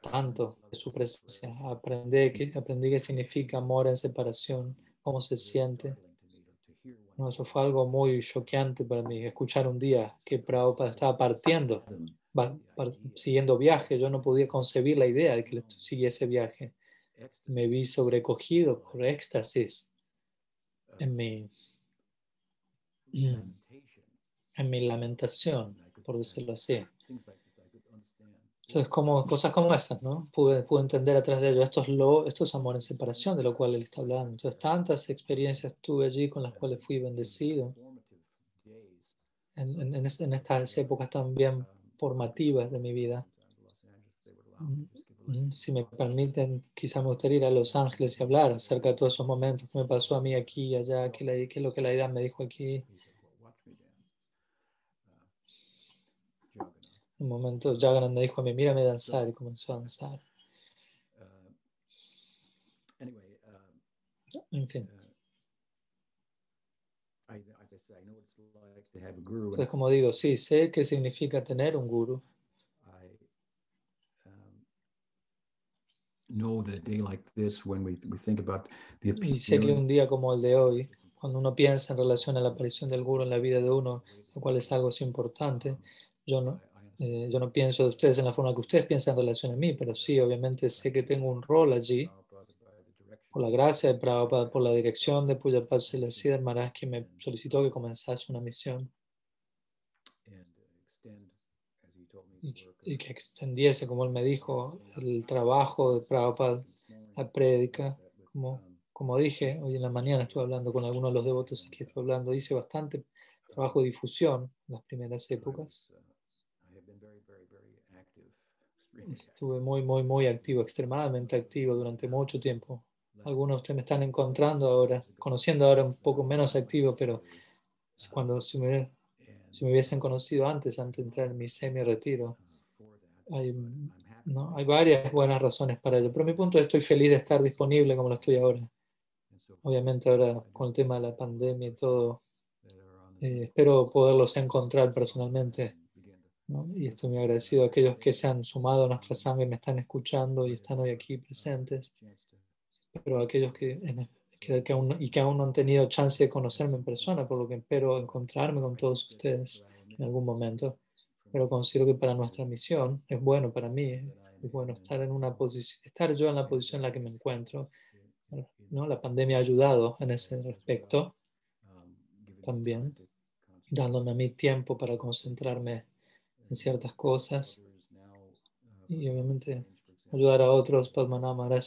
tanto de su presencia. Aprendí que, aprendí qué significa amor en separación, cómo se siente. Eso fue algo muy choqueante para mí, escuchar un día que Prabhupada estaba partiendo, siguiendo viaje. Yo no podía concebir la idea de que siguiese viaje. Me vi sobrecogido por éxtasis en mi, en mi lamentación, por decirlo así. things like this I could understand. Entonces, como, cosas como estas, ¿no? Pude, pude entender atrás de ello. Esto es, lo, esto es amor en separación, de lo cual él está hablando. Entonces, tantas experiencias tuve allí con las cuales fui bendecido en, en, en es- en estas épocas también formativas de mi vida. Mm, little Si me permiten, quizá me gustaría ir a Los Ángeles y hablar acerca de todos esos momentos que me pasó a mí aquí y allá, que, la, que lo que la idea me dijo aquí. He said, well, watch me dance. Uh, Jagannath. En un momento, Jagannath me dijo a mí, mírame danzar y comenzó a danzar. Uh, um, En fin. uh, Entonces, como digo, sí, sé qué significa tener un guru. Um, Y sé que un día como el de hoy, cuando uno piensa en relación a la aparición del guru en la vida de uno, lo cual es algo así importante, yo no, eh, yo no pienso de ustedes en la forma que ustedes piensan en relación a mí, pero sí, obviamente sé que tengo un rol allí, por la gracia de Prabhupada, por la dirección de Pujapad Selasiddhar Maharaj, que me solicitó que comenzase una misión. Y, que- y que extendiese, como él me dijo, el trabajo de Prabhupada, la prédica, como, como dije, hoy en la mañana estuve hablando con algunos de los devotos aquí, estuve hablando, hice bastante trabajo de difusión en las primeras épocas. Estuve muy, muy, muy activo, extremadamente activo durante mucho tiempo. Algunos de ustedes me están encontrando ahora, conociendo ahora un poco menos activo, pero cuando si me, si me hubiesen conocido antes, antes de entrar en mi semi-retiro, hay, ¿no? hay varias buenas razones para ello. Pero mi punto es estoy feliz de estar disponible como lo estoy ahora. Obviamente ahora con el tema de la pandemia y todo, eh, espero poderlos encontrar personalmente. ¿No? Y estoy muy agradecido a aquellos que se han sumado a nuestra sangre, me están escuchando y están hoy aquí presentes. Pero aquellos que, que, que aún, y que aún no han tenido chance de conocerme en persona, por lo que espero encontrarme con todos ustedes en algún momento. Pero considero que para nuestra misión es bueno para mí, es bueno estar en una posición, estar yo en la posición en la que me encuentro. ¿no? La pandemia ha ayudado en ese respecto, también, dándome a mí tiempo para concentrarme en ciertas cosas y obviamente ayudar a otros. Padmanabh Maharaj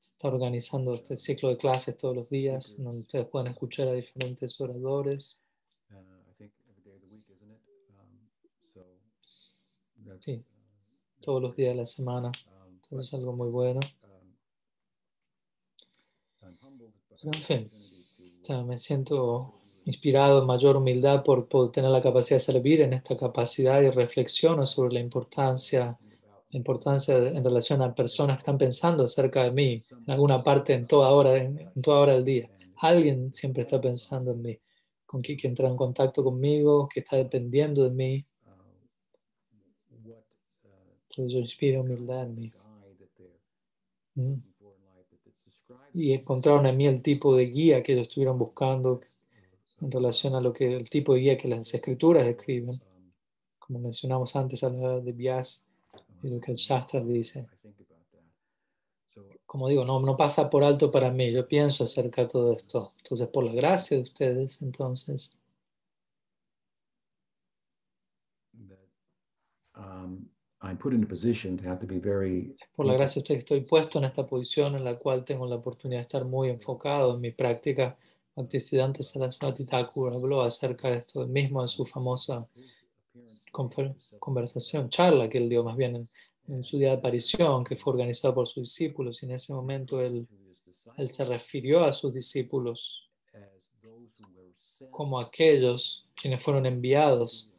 está organizando este ciclo de clases todos los días, donde ustedes pueden escuchar a diferentes oradores. Sí, todos los días de la semana. Todo es algo muy bueno. Pero en fin, o sea, me siento inspirado en mayor humildad por, por tener la capacidad de servir en esta capacidad y reflexiono sobre la importancia, la importancia en relación a personas que están pensando acerca de mí en alguna parte, en toda hora, en, en toda hora del día. Alguien siempre está pensando en mí, con quien que entra en contacto conmigo, que está dependiendo de mí. Entonces yo inspiro humildad en mí. Mm. Y encontraron en mí el tipo de guía que ellos estuvieron buscando en relación a lo que el tipo de guía que las escrituras describen. Como mencionamos antes, hablaba de Vyas y lo que el Shastra dice. Como digo, no, no pasa por alto para mí. Yo pienso acerca de todo esto. Entonces, por la gracia de ustedes, entonces, Um, I'm put in a position to have to be very por la gracia de ustedes estoy puesto en esta posición en la cual tengo la oportunidad de estar muy enfocado en mi práctica. Bhaktisiddhanta Saraswati Thakur habló acerca de esto mismo en su famosa conversación, charla que él dio más bien en, en su día de aparición, que fue organizado por sus discípulos. Y en ese momento él, él se refirió a sus discípulos como aquellos quienes fueron enviados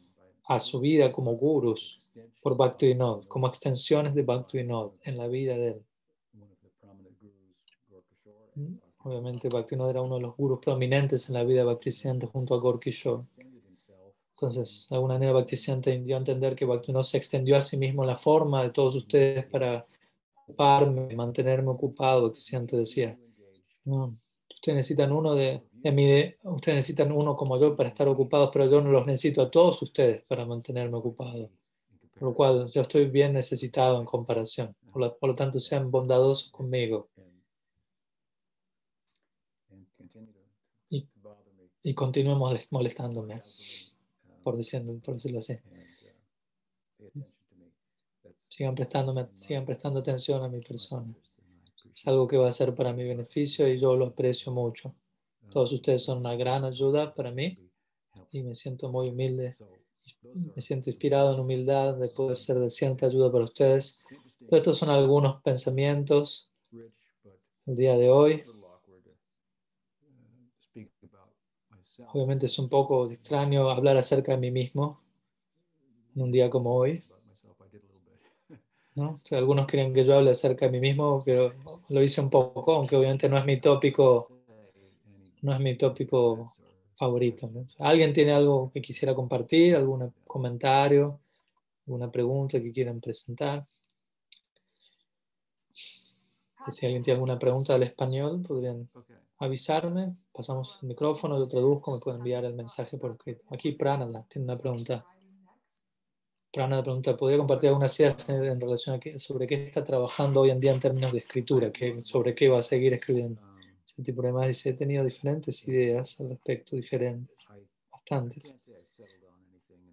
a su vida como gurus por Bhaktivinoda, como extensiones de Bhaktivinoda en la vida de él. Obviamente Bhaktivinoda era uno de los gurus prominentes en la vida de Bhaktisiddhanta junto a Gorky Shore. Entonces, de alguna manera Bhaktisiddhanta dio a entender que Bhaktivinoda se extendió a sí mismo en la forma de todos ustedes para ocuparme, mantenerme ocupado. Bhaktisiddhanta decía, no, ustedes necesitan uno de, de de- ustedes necesitan uno como yo para estar ocupados, pero yo no los necesito a todos ustedes para mantenerme ocupado. Por lo cual yo estoy bien necesitado en comparación. Por lo, por lo tanto, sean bondadosos conmigo y continúen molest- molestándome. por, decirlo, por decirlo así. Sigan, prestándome, sigan prestando atención a mi persona. Es algo que va a ser para mi beneficio y yo lo aprecio mucho. Todos ustedes son una gran ayuda para mí y me siento muy humilde. Me siento inspirado en humildad de poder ser de cierta ayuda para ustedes. Todos estos son algunos pensamientos el día de hoy. a little awkward to uh, speak about myself. Obviamente es un poco extraño hablar acerca de mí mismo en un día como hoy. ¿no? O algunos creen que yo hable acerca de mí mismo, pero lo hice un poco, aunque obviamente no es mi tópico, no es mi tópico favorito. ¿Alguien tiene algo que quisiera compartir? ¿Algún comentario? ¿Alguna pregunta que quieran presentar? Si alguien tiene alguna pregunta al español, podrían. Avisarme. Pasamos el micrófono, lo traduzco, me pueden enviar el mensaje por escrito. Aquí Pranada tiene una pregunta. Pranada pregunta, ¿podría compartir algunas ideas en, relación a qué, sobre qué está trabajando hoy en día en términos de escritura? ¿Qué, ¿Sobre qué va a seguir escribiendo? Ese más dice, he tenido diferentes ideas al respecto, diferentes, bastantes.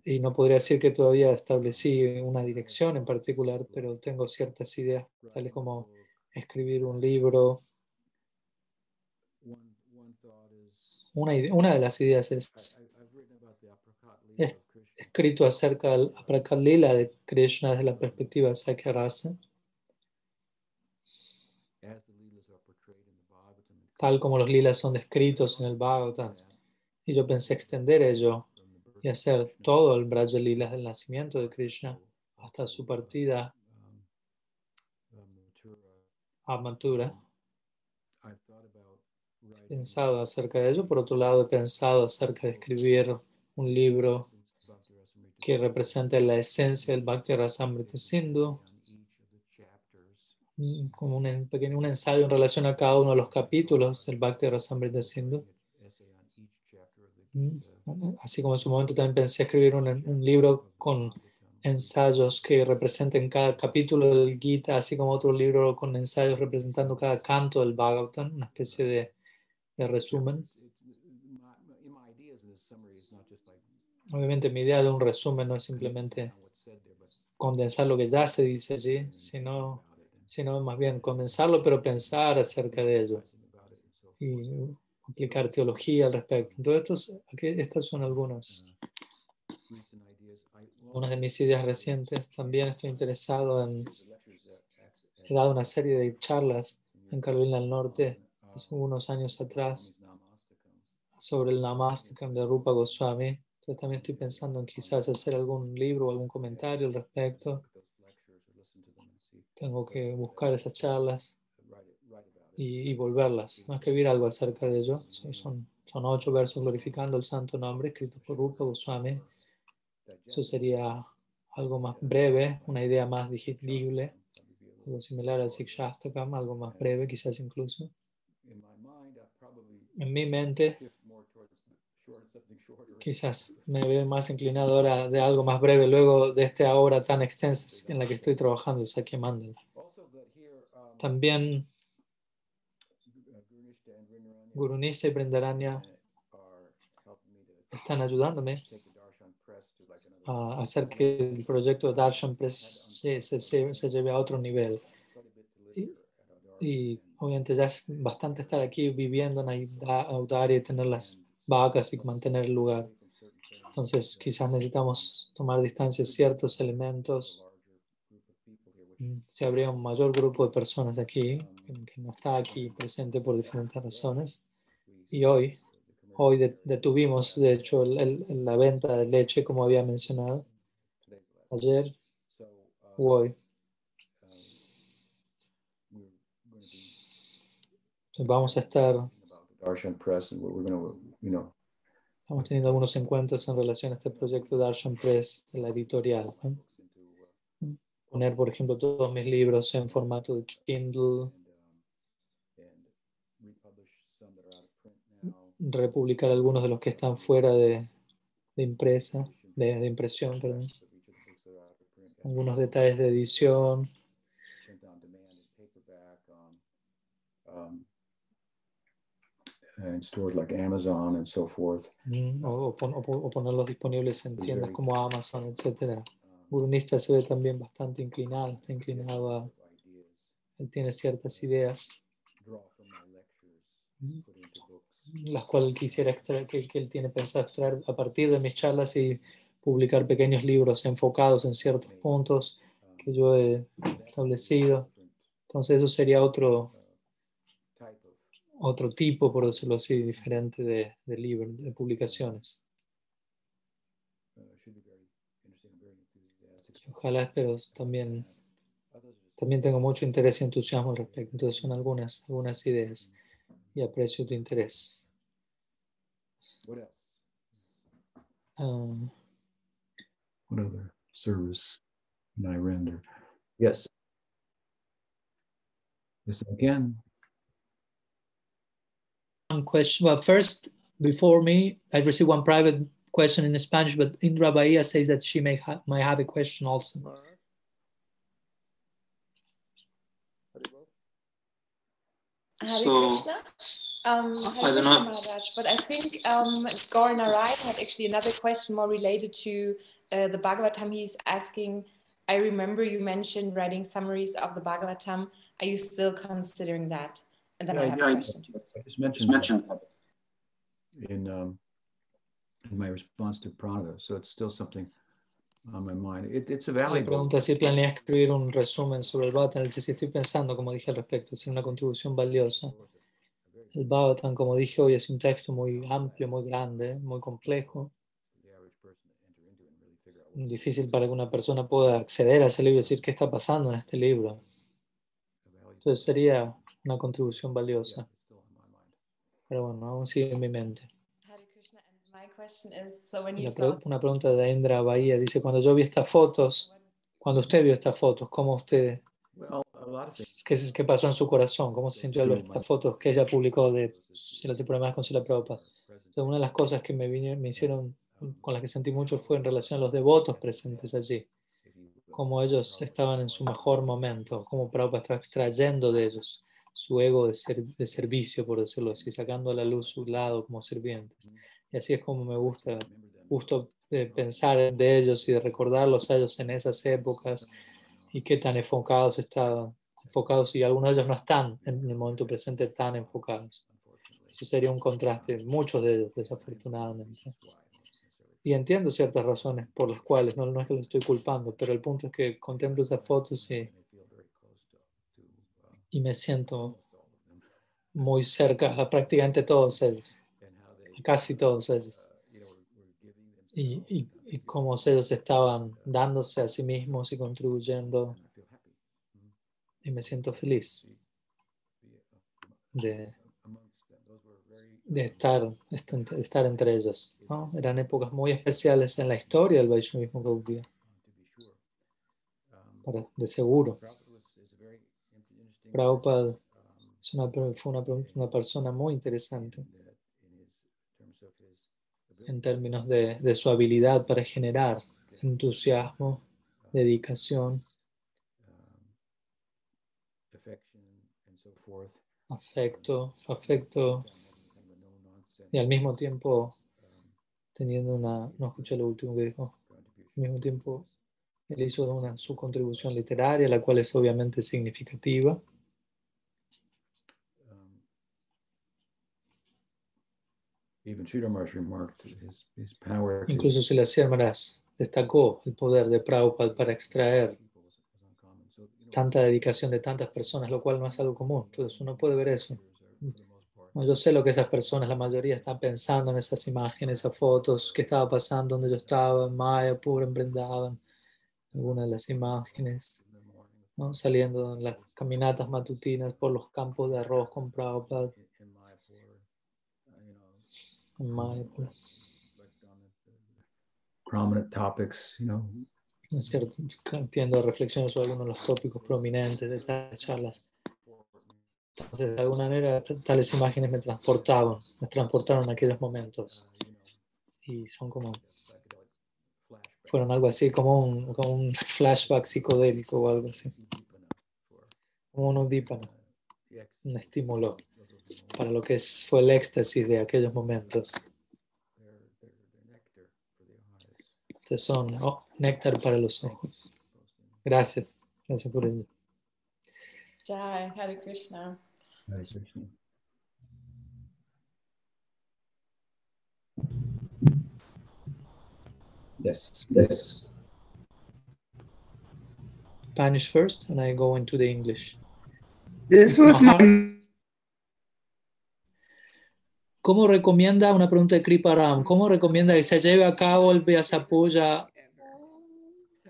Y no podría decir que todavía establecí una dirección en particular, pero tengo ciertas ideas, tales como escribir un libro. One, one thought is Una, una de las ideas es of Krishna. escrito acerca del Aprakat Lila de Krishna desde la perspectiva de Sakya Rasa, As the lilas are portrayed in the Bhagavatam and tal como los lilas son descritos en el Bhagavatam. Y yo pensé extender ello y hacer todo el Braja Lilas del nacimiento de Krishna hasta su uh, partida um, uh, Mathura. a Mathura. I've thought about writing Pensado acerca de ello. Por otro lado, he pensado acerca de escribir un libro que represente la esencia del Bhakti Rasamrita Sindhu, como un pequeño un ensayo en relación a cada uno de los capítulos del Bhakti Rasamrita Sindhu. Mm, Así como en su momento también pensé escribir un, un libro con ensayos que representen cada capítulo del Gita, así como otro libro con ensayos representando cada canto del Bhagavatam, una especie de, de resumen. Obviamente mi idea de un resumen no es simplemente condensar lo que ya se dice allí, sino, sino más bien condensarlo, pero pensar acerca de ello y aplicar teología al respecto. Entonces, estos, aquí, estas son algunas, algunas de mis ideas recientes. También estoy interesado en, he dado una serie de charlas en Carolina del Norte hace unos años atrás sobre el Namastakam de Rupa Goswami. Entonces también estoy pensando en quizás hacer algún libro o algún comentario al respecto. Tengo que buscar esas charlas y, y volverlas, no escribir algo acerca de ello. Son, son, ocho versos glorificando el santo nombre escritos por Rupa Goswami. Eso sería algo más breve, una idea más digerible, algo similar al Sikshastakam, algo más breve quizás incluso. En mi mente, quizás me veo más inclinado ahora de algo más breve luego de esta obra tan extensa en la que estoy trabajando, Sakya Mandala. También Gurunishta y Brindaranya están ayudándome a hacer que el proyecto Darshan Press se, se, se, se lleve a otro nivel. Y, y, obviamente ya es bastante estar aquí viviendo en Audari y tener las vacas y mantener el lugar. Entonces quizás necesitamos tomar distancia ciertos elementos. Si habría un mayor grupo de personas aquí, que no está aquí presente por diferentes razones. Y hoy, hoy detuvimos, de hecho, el, el, la venta de leche, como había mencionado, ayer o hoy. Vamos a estar, estamos teniendo algunos encuentros en relación a este proyecto de Darshan Press, de la editorial. ¿no? Poner, por ejemplo, todos mis libros en formato de Kindle, republicar algunos de los que están fuera de, de impresa, de, de, impresión, perdón. Algunos detalles de edición. In stores like Amazon and so forth. Mm, o, o pon- o o ponerlos disponibles en tiendas como Amazon, etc. Gurunista se ve también bastante inclinado, está inclinado a, él tiene ciertas ideas, Mm. las cuales quisiera extraer, que, que él tiene pensado extraer a partir de mis charlas y publicar pequeños libros enfocados en ciertos puntos que yo he establecido. Entonces eso sería otro, of otro tipo, por decirlo así, diferente de, de libros, de publicaciones. uh. Ojalá, pero también, también tengo mucho interés y entusiasmo al respecto. Entonces son algunas, algunas ideas y aprecio tu interés. what else? What other service can I render? Yes. Yes, again. One question. Well, first, before me, I received one private question in Spanish, but Indra Bahia says that she may, ha- might have a question also. So, Um, I don't know. Maharaj, but I think um, Gaur Narayan had actually another question more related to uh, the Bhagavatam. He's asking, I remember you mentioned writing summaries of the Bhagavatam. Are you still considering that? And then I Yeah, have yeah, a I- question. I just mentioned, Just mentioned that. in um, in my response to Pranava, so it's still something on my mind. It, it's a valuable. pregunta si planea escribir un resumen sobre el Bhagavatam. Sí, estoy pensando, como dije al respecto, es una contribución valiosa. El Bhagavatam, como dije hoy, es un texto muy amplio, muy grande, muy complejo. the average person to enter into and really figure out what's Difícil para que una persona pueda acceder a ese libro y decir qué está pasando en este libro. Entonces sería una contribución valiosa. Pero bueno, aún sigue en mi mente. Hare Krishna. And my question is, so when Y you la saw pre- una pregunta de Indra Bahía dice, cuando yo vi estas fotos, cuando usted vio estas fotos, ¿cómo usted, qué, qué pasó en su corazón? ¿Cómo se sintió al ver estas fotos que ella publicó de Srila Problemas con Srila Prabhupada? Entonces, una de las cosas que me, vine- me hicieron, con las que sentí mucho fue en relación a los devotos presentes allí, cómo ellos estaban en su mejor momento, cómo Prabhupada estaba extrayendo de ellos su ego de, ser- de servicio, por decirlo así, sacando a la luz su lado como sirvientes. Y así es como me gusta justo de pensar de ellos y de recordarlos a ellos en esas épocas y qué tan enfocados estaban, enfocados y algunos de ellos no están en el momento presente tan enfocados. Eso sería un contraste, muchos de ellos desafortunadamente. Y entiendo ciertas razones por las cuales, no, no es que los estoy culpando, pero el punto es que contemplo esas fotos y, y me siento muy cerca a prácticamente todos ellos, a casi todos ellos. Y, y, y cómo ellos estaban dándose a sí mismos y contribuyendo, y me siento feliz de, de estar, de estar entre ellos. ¿no? Eran épocas muy especiales en la historia del Vaishnavismo Gaudiya, de seguro. Prabhupada es una, fue una, una persona muy interesante en términos de, de su habilidad para generar entusiasmo, dedicación, afecto, afecto y al mismo tiempo teniendo una, no escuché lo último que dijo, al mismo tiempo él hizo una, su contribución literaria, la cual es obviamente significativa. Even Sridhar Maharaj remarked his, his power to Incluso si la Maharaj destacó el poder de Prabhupada para extraer tanta dedicación de tantas personas, lo cual no es algo común. Entonces uno puede ver eso. yo sé lo que esas personas, la mayoría, están pensando en esas imágenes, esas fotos, qué estaba pasando, donde yo estaba, en Maya, pura, en Brindavan, algunas de las imágenes, ¿no? saliendo en las caminatas matutinas por los campos de arroz con Prabhupada, in, in Mayapur, uh, you know, pues, prominent topics, you know, ¿no es cierto? Entiendo reflexiones sobre algunos de los tópicos prominentes de estas charlas. Entonces, de alguna manera, tales imágenes me transportaban, me transportaron a aquellos momentos y son como, fueron algo así como un, como un flashback psicodélico o algo así, como un udípano, un estímulo para lo que es- fue el éxtasis de aquellos momentos. Estos son oh, néctar para los ojos. Gracias. Gracias por ello. Jai, Hare Krishna. Hare Krishna. Yes, yes. Spanish first, and I go into the English. This was my ¿Cómo recomienda, una pregunta de Kriparam, cómo recomienda que se lleve a cabo el Vyasapuya?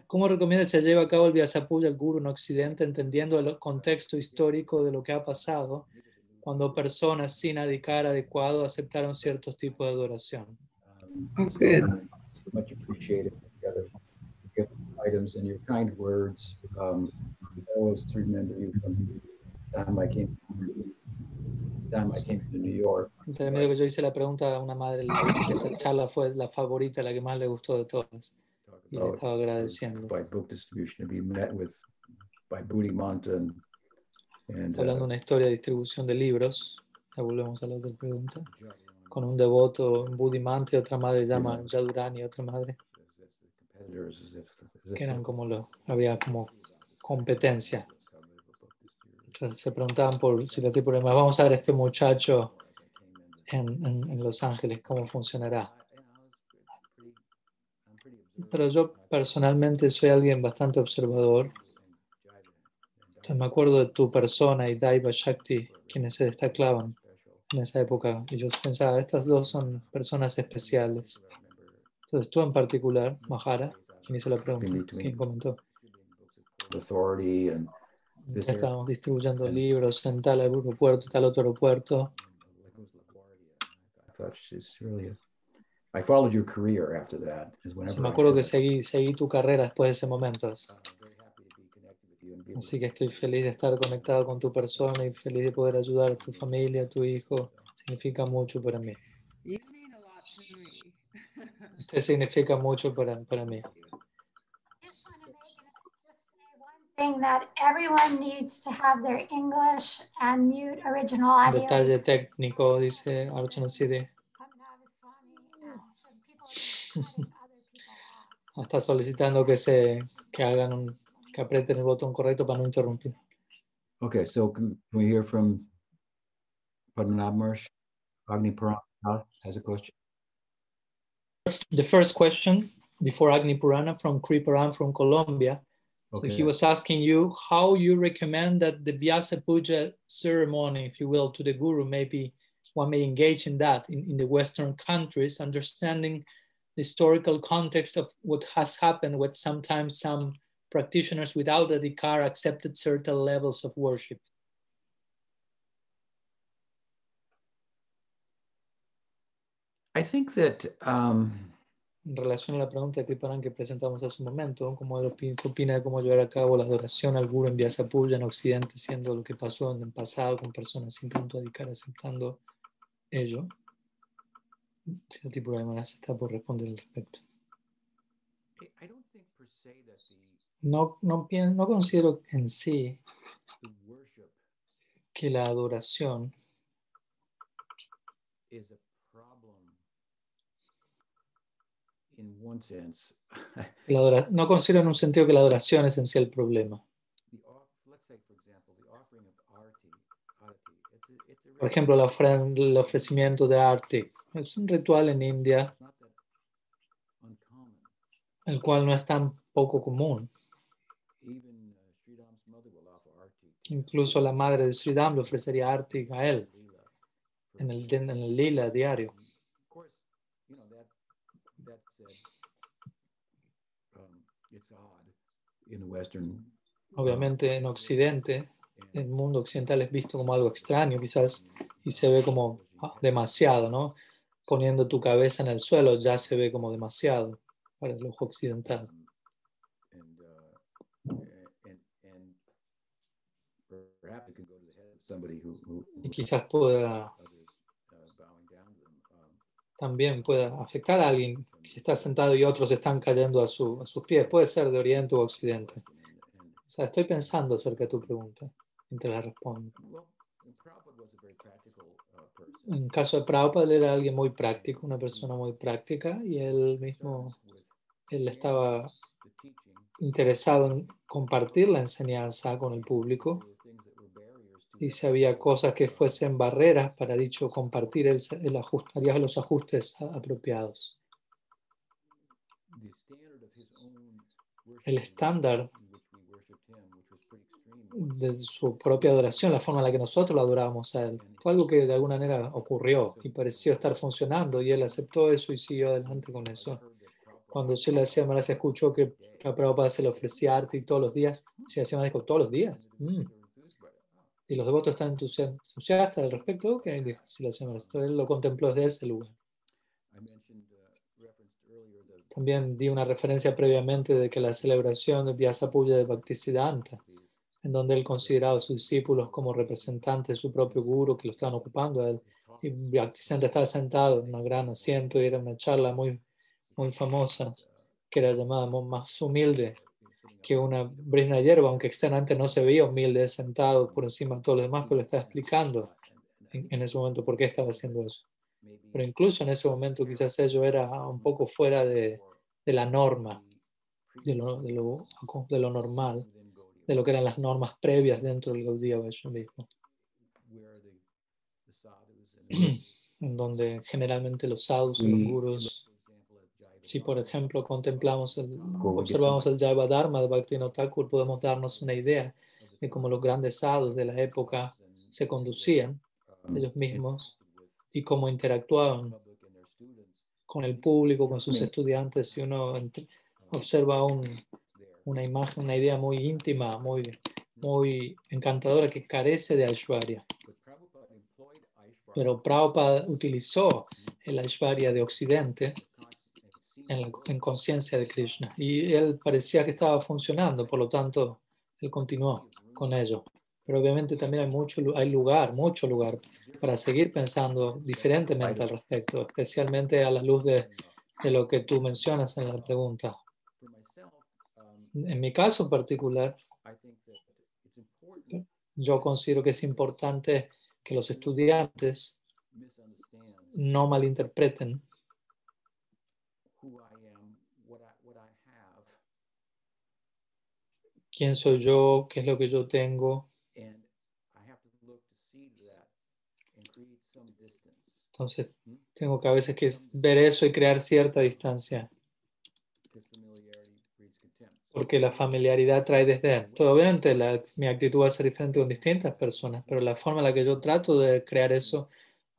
¿Cómo recomienda que se lleve a cabo el Vyasapuya el Guru en Occidente, entendiendo el contexto histórico de lo que ha pasado cuando personas sin adhikar adecuado aceptaron ciertos tipos de adoración? Okay. So time I came, to New York. Entendiendo que yo hice la pregunta a una madre, esta charla fue la favorita, la que más le gustó de todas, y le estaba agradeciendo. by book distribution. To be met with by Booty Monta and, hablando de uh, una historia de distribución de libros, ya volvemos a la otra pregunta, con un devoto, un Budimante, otra madre llama Yadurani, otra madre, que eran como lo, había como competencia. That's how they were book distributed. Entonces, se preguntaban por si lo tipo de vamos a ver a este muchacho en, en- en Los Ángeles, cómo funcionará. Pero yo personalmente soy alguien bastante observador. Entonces me acuerdo de tu persona y Daiva Shakti, quienes se destacaban en esa época. Y yo pensaba, estas dos son personas especiales. Entonces tú en particular, Mahara, quien hizo la pregunta, quien comentó, Authority and ya estábamos distribuyendo libros en tal aeropuerto, tal otro aeropuerto. Sí, me I acuerdo que seguí, seguí tu carrera después de ese momento. Able Así que estoy feliz de estar conectado con tu persona y feliz de poder ayudar a tu familia, a tu hijo. Significa mucho para mí. Usted significa mucho para, para mí. Thing that everyone needs to have their English and mute original Un audio. detalle técnico, dice Archana Siddhi. Padmanabha Swami, some people have been cutting other people off. Está solicitando que se que hagan un, que aprieten el botón correcto para no interrumpir. Okay, so can, can we hear from Padmanabh Marsh? Agni Parana has a question. The first question before Agni Purana from Kriparam from Colombia. So he was asking you how you recommend that the Vyasa Puja ceremony, if you will, to the Guru, maybe one may engage in that in, in the Western countries, understanding the historical context of what has happened, with sometimes some practitioners without the Dikar accepted certain levels of worship. I think that um, En relación a la pregunta de Kriparan que presentamos hace un momento, ¿cómo él opina de cómo llevar a cabo la adoración al Guru en Vyasa Puja en Occidente, siendo lo que pasó en el pasado con personas sin tanto dedicar aceptando ello? Si el tipo de manera está por responder al respecto. No, no, pien- no considero en sí que la adoración is a problem in one sense. la no considero en un sentido que la adoración es en sí el problema. Por ejemplo, la ofren- el ofrecimiento de arte es un ritual en India, el cual no es tan poco común. Uh. Incluso la madre de Sridham le ofrecería arte a él en el, en el lila diario. Of course, you know that that said, um, it's odd in the Western. Obviamente en Occidente, and- el mundo occidental es visto como algo extraño quizás y se ve como ah, demasiado, ¿no? Poniendo tu cabeza en el suelo ya se ve como demasiado para el ojo occidental. Um, and, uh, también pueda afectar a alguien si está sentado y otros están cayendo a, su- a sus pies. Puede ser de Oriente o Occidente. O sea, estoy pensando acerca de tu pregunta mientras la respondo. En caso de Prabhupada, él era alguien muy práctico, una persona muy práctica, y él mismo, él estaba interesado en compartir la enseñanza con el público. Y si había cosas que fuesen barreras para dicho compartir, él, él ajustaría los ajustes apropiados. El estándar de su propia adoración, la forma en la que nosotros lo adorábamos a él, fue algo que de alguna manera ocurrió y pareció estar funcionando y él aceptó eso y siguió adelante con eso. Cuando le hacía se escuchó que a Prabhupada se le ofrecía arte y todos los días, se hacía dijo, todos los días. Mm. Y los devotos están entusiastas al respecto, ok, dijo, si le él lo contempló desde ese lugar. También di una referencia previamente de que la celebración de Vyasa Puya de Bhaktisiddhanta en donde él consideraba a sus discípulos como representantes de su propio guru que lo estaban ocupando a él. Y Bhaktisiddhanta estaba sentado en un gran asiento y era una charla muy, muy famosa que era llamada más humilde que una brisna de hierba, aunque externamente no se veía humilde, sentado por encima de todos los demás, pero estaba explicando en, ese momento por qué estaba haciendo eso. Pero incluso en ese momento quizás ello era un poco fuera de, de la norma, de lo, de, lo, de lo normal de lo que eran las normas previas dentro del Gaudiya Vaishnavismo, en donde generalmente los sadhus y los gurus, si por ejemplo contemplamos, el, observamos el Jaiva Dharma de Bhaktivinoda Thakur, podemos darnos una idea de cómo los grandes sadhus de la época se conducían ellos mismos y cómo interactuaban con el público, con sus estudiantes. Si uno observa un, una imagen, una idea muy íntima, muy, muy encantadora que carece de Aishwarya. Pero Prabhupada utilizó el Aishwarya de Occidente en, en conciencia de Krishna y él parecía que estaba funcionando, por lo tanto, él continuó con ello. Pero obviamente también hay, mucho, hay lugar, mucho lugar para seguir pensando diferentemente al respecto, especialmente a la luz de, de lo que tú mencionas en la pregunta en mi caso particular, yo considero que es importante que los estudiantes no malinterpreten quién soy yo, qué es lo que yo tengo. Entonces, tengo que a veces que ver eso y crear cierta distancia. porque la familiaridad trae desde Obviamente mi actitud va a ser diferente con distintas personas, pero la forma en la que yo trato de crear eso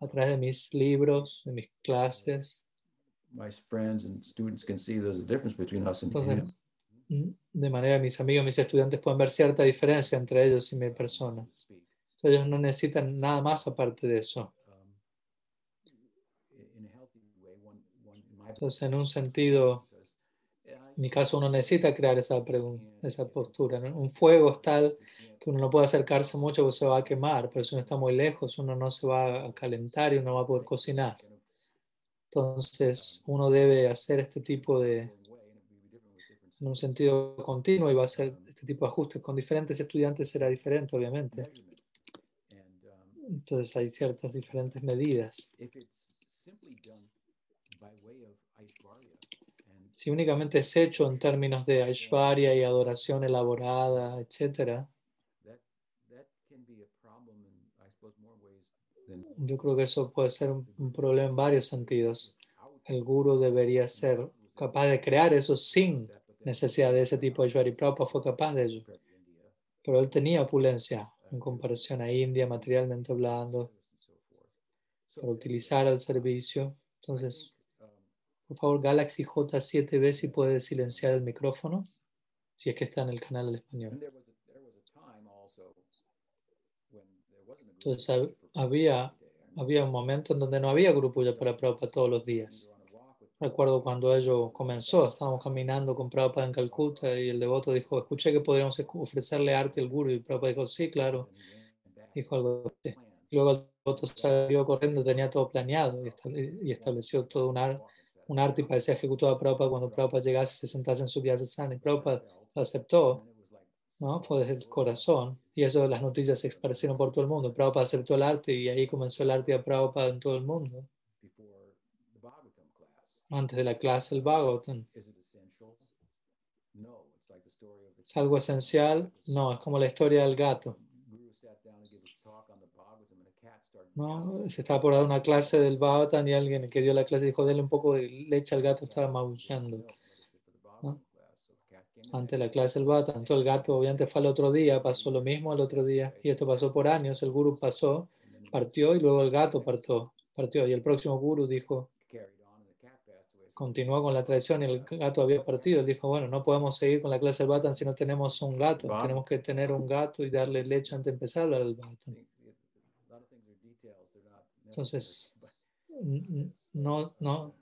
a través de mis libros, de mis clases. Entonces, de manera que mis amigos, mis estudiantes pueden ver cierta diferencia entre ellos y mi persona. ellos no necesitan nada más aparte de eso. Entonces, en un sentido en mi caso uno necesita crear esa, esa postura. Un fuego es tal que uno no puede acercarse mucho porque se va a quemar, pero si uno está muy lejos uno no se va a calentar y uno va a poder cocinar. Entonces uno debe hacer este tipo de, en un sentido continuo y va a hacer este tipo de ajustes. Con diferentes estudiantes será diferente, obviamente. Entonces hay ciertas diferentes medidas si únicamente es hecho en términos de Aishwarya y adoración elaborada, etc., yo creo que eso puede ser un problema en varios sentidos. El guru debería ser capaz de crear eso sin necesidad de ese tipo de Aishwarya. Y Prabhupada fue capaz de ello. Pero él tenía opulencia en comparación a India, materialmente hablando, para utilizar el servicio. Entonces, por favor, Galaxy J7B si puede silenciar el micrófono, si es que está en el canal del español. Entonces había, había un momento en donde no había grupo ya para Prabhupada todos los días. Recuerdo cuando ello comenzó, estábamos caminando con Prabhupada en Calcuta y el devoto dijo, escuché que podríamos ofrecerle arte al guru y Prabhupada dijo, sí, claro. Dijo algo así. Luego el devoto salió corriendo, tenía todo planeado y estableció todo un arte un arte y parecía ejecutado a Prabhupada cuando Prabhupada llegase y se sentase en su sana y Prabhupada lo aceptó ¿no? Fue desde el corazón. Y eso las noticias se esparcieron por todo el mundo. Prabhupada aceptó el arte y ahí comenzó el arte de Prabhupada en todo el mundo. before the Bhagavatam class. Antes de la clase del Bhagavatam. ¿Es algo esencial? No, es como la historia del gato. ¿no? Se estaba por dar una clase del Bhagavatam y alguien que dio la clase dijo, denle un poco de leche al gato, estaba maullando. ¿no? Antes de la clase del Bhagavatam, entonces el gato obviamente fue al otro día, pasó lo mismo al otro día, y esto pasó por años, el guru pasó, partió y luego el gato partió, partió y el próximo guru dijo, continuó con la tradición y el gato había partido. Él dijo, bueno, no podemos seguir con la clase del Bhagavatam si no tenemos un gato, tenemos que tener un gato y darle leche antes de empezar a hablar del Bhagavatam. Entonces, no, no,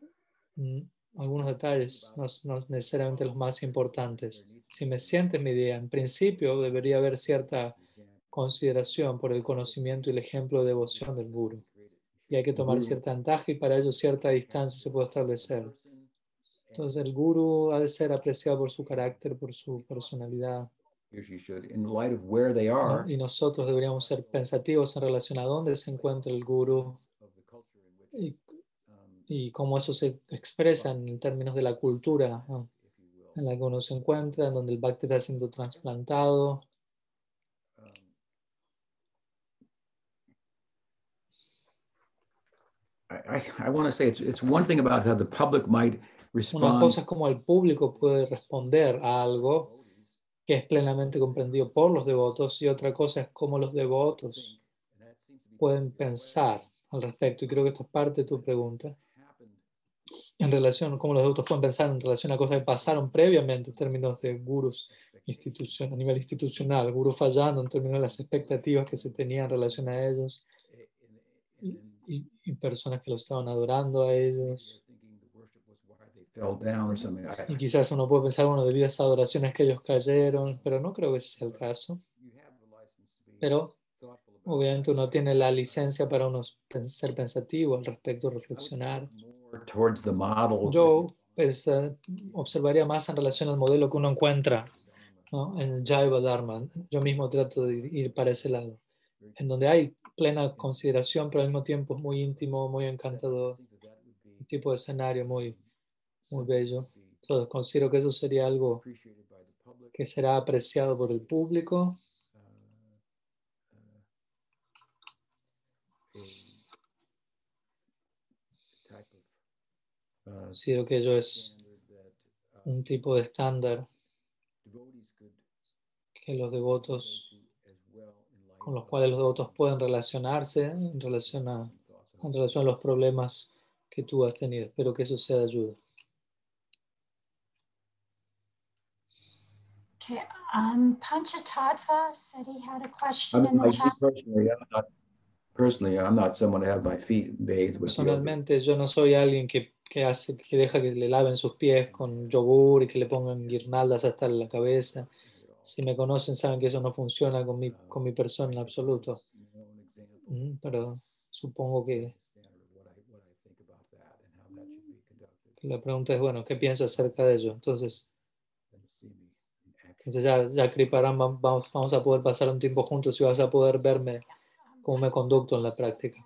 algunos detalles, no, no necesariamente los más importantes. Si me sientes mi idea, en principio debería haber cierta consideración por el conocimiento y el ejemplo de devoción del guru. Y hay que tomar cierta ventaja y para ello cierta distancia se puede establecer. Entonces el guru ha de ser apreciado por su carácter, por su personalidad. In light of where they are, Y nosotros deberíamos ser pensativos en relación a dónde se encuentra el guru y, y cómo eso se expresa en términos de la cultura en la que uno se encuentra, en donde el bhakti está siendo trasplantado. I, I, I want to say it's it's one thing about how the public might Una respond cosa es cómo el público puede responder a algo que es plenamente comprendido por los devotos y otra cosa es cómo los devotos pueden pensar al respecto. Y creo que esto es parte de tu pregunta. En relación, cómo los devotos pueden pensar en relación a cosas que pasaron previamente en términos de gurus institución, a nivel institucional, gurus fallando en términos de las expectativas que se tenían en relación a ellos y, y- y personas que los estaban adorando a ellos. thinking the worship was why they fell down or something. I, Y quizás uno puede pensar, bueno, debido a esas adoraciones que ellos cayeron, pero no creo que ese sea el caso. Pero obviamente uno tiene la licencia para uno ser pensativo al respecto, reflexionar. more towards the model. Yo pensa- observaría más en relación al modelo que uno encuentra ¿no? en el Jaiva Dharma. Yo mismo trato de ir para ese lado, en donde hay plena consideración, pero al mismo tiempo es muy íntimo, muy encantador, un tipo de escenario muy, muy bello. Entonces considero que eso sería algo que será apreciado por el público Considero que ello es un tipo de estándar que los devotos, con los cuales los devotos pueden relacionarse en relación a, en relación a los problemas que tú has tenido. Espero que eso sea de ayuda. Okay, um, Panchatattva said he had a question I'm, in the I, chat. personally, I'm not personally, I'm not someone to have my feet bathed with. Personalmente, yo no soy alguien que, que hace, que deja que le laven sus pies con yogur y que le pongan guirnaldas hasta la cabeza. Si me conocen, saben que eso no funciona con mi, con mi persona en absoluto. Mm, Pero supongo que la pregunta es, bueno, ¿qué pienso acerca de ello? Entonces, Then see me in action. Entonces ya, ya Kriparam, vam- vamos, vamos a poder pasar un tiempo juntos y vas a poder verme cómo me conducto en la práctica.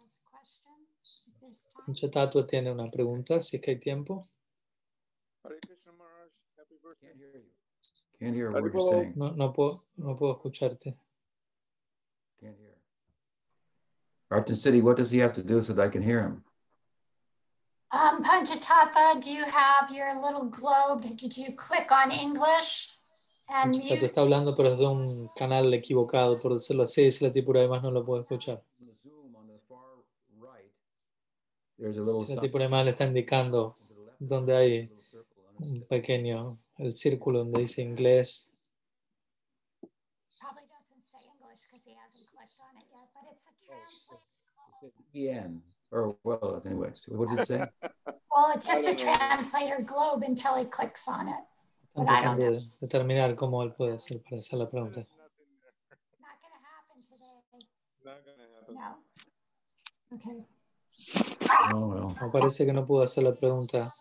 Tatua tiene una pregunta, si es que hay tiempo. Can't hear you're saying. No, no, puedo, no puedo escucharte. Can't hear. Arton City, what does he have to do so that I can hear him? Um, Panchatattva, do you have your little globe? Did you click on English mute? está hablando, pero es de un canal equivocado, por decirlo así, si la tipura además no lo puedo escuchar. Si la sign tipura además le está indicando donde hay un pequeño, el círculo donde dice inglés. Probably doesn't say English because he hasn't clicked on it yet, but it's a translate. It says EN, or well, anyways, what does it say? Well, it's just a translator globe until he clicks on it. De determinar cómo él puede hacer para hacer la pregunta. No. Me parece que no pudo hacer la pregunta.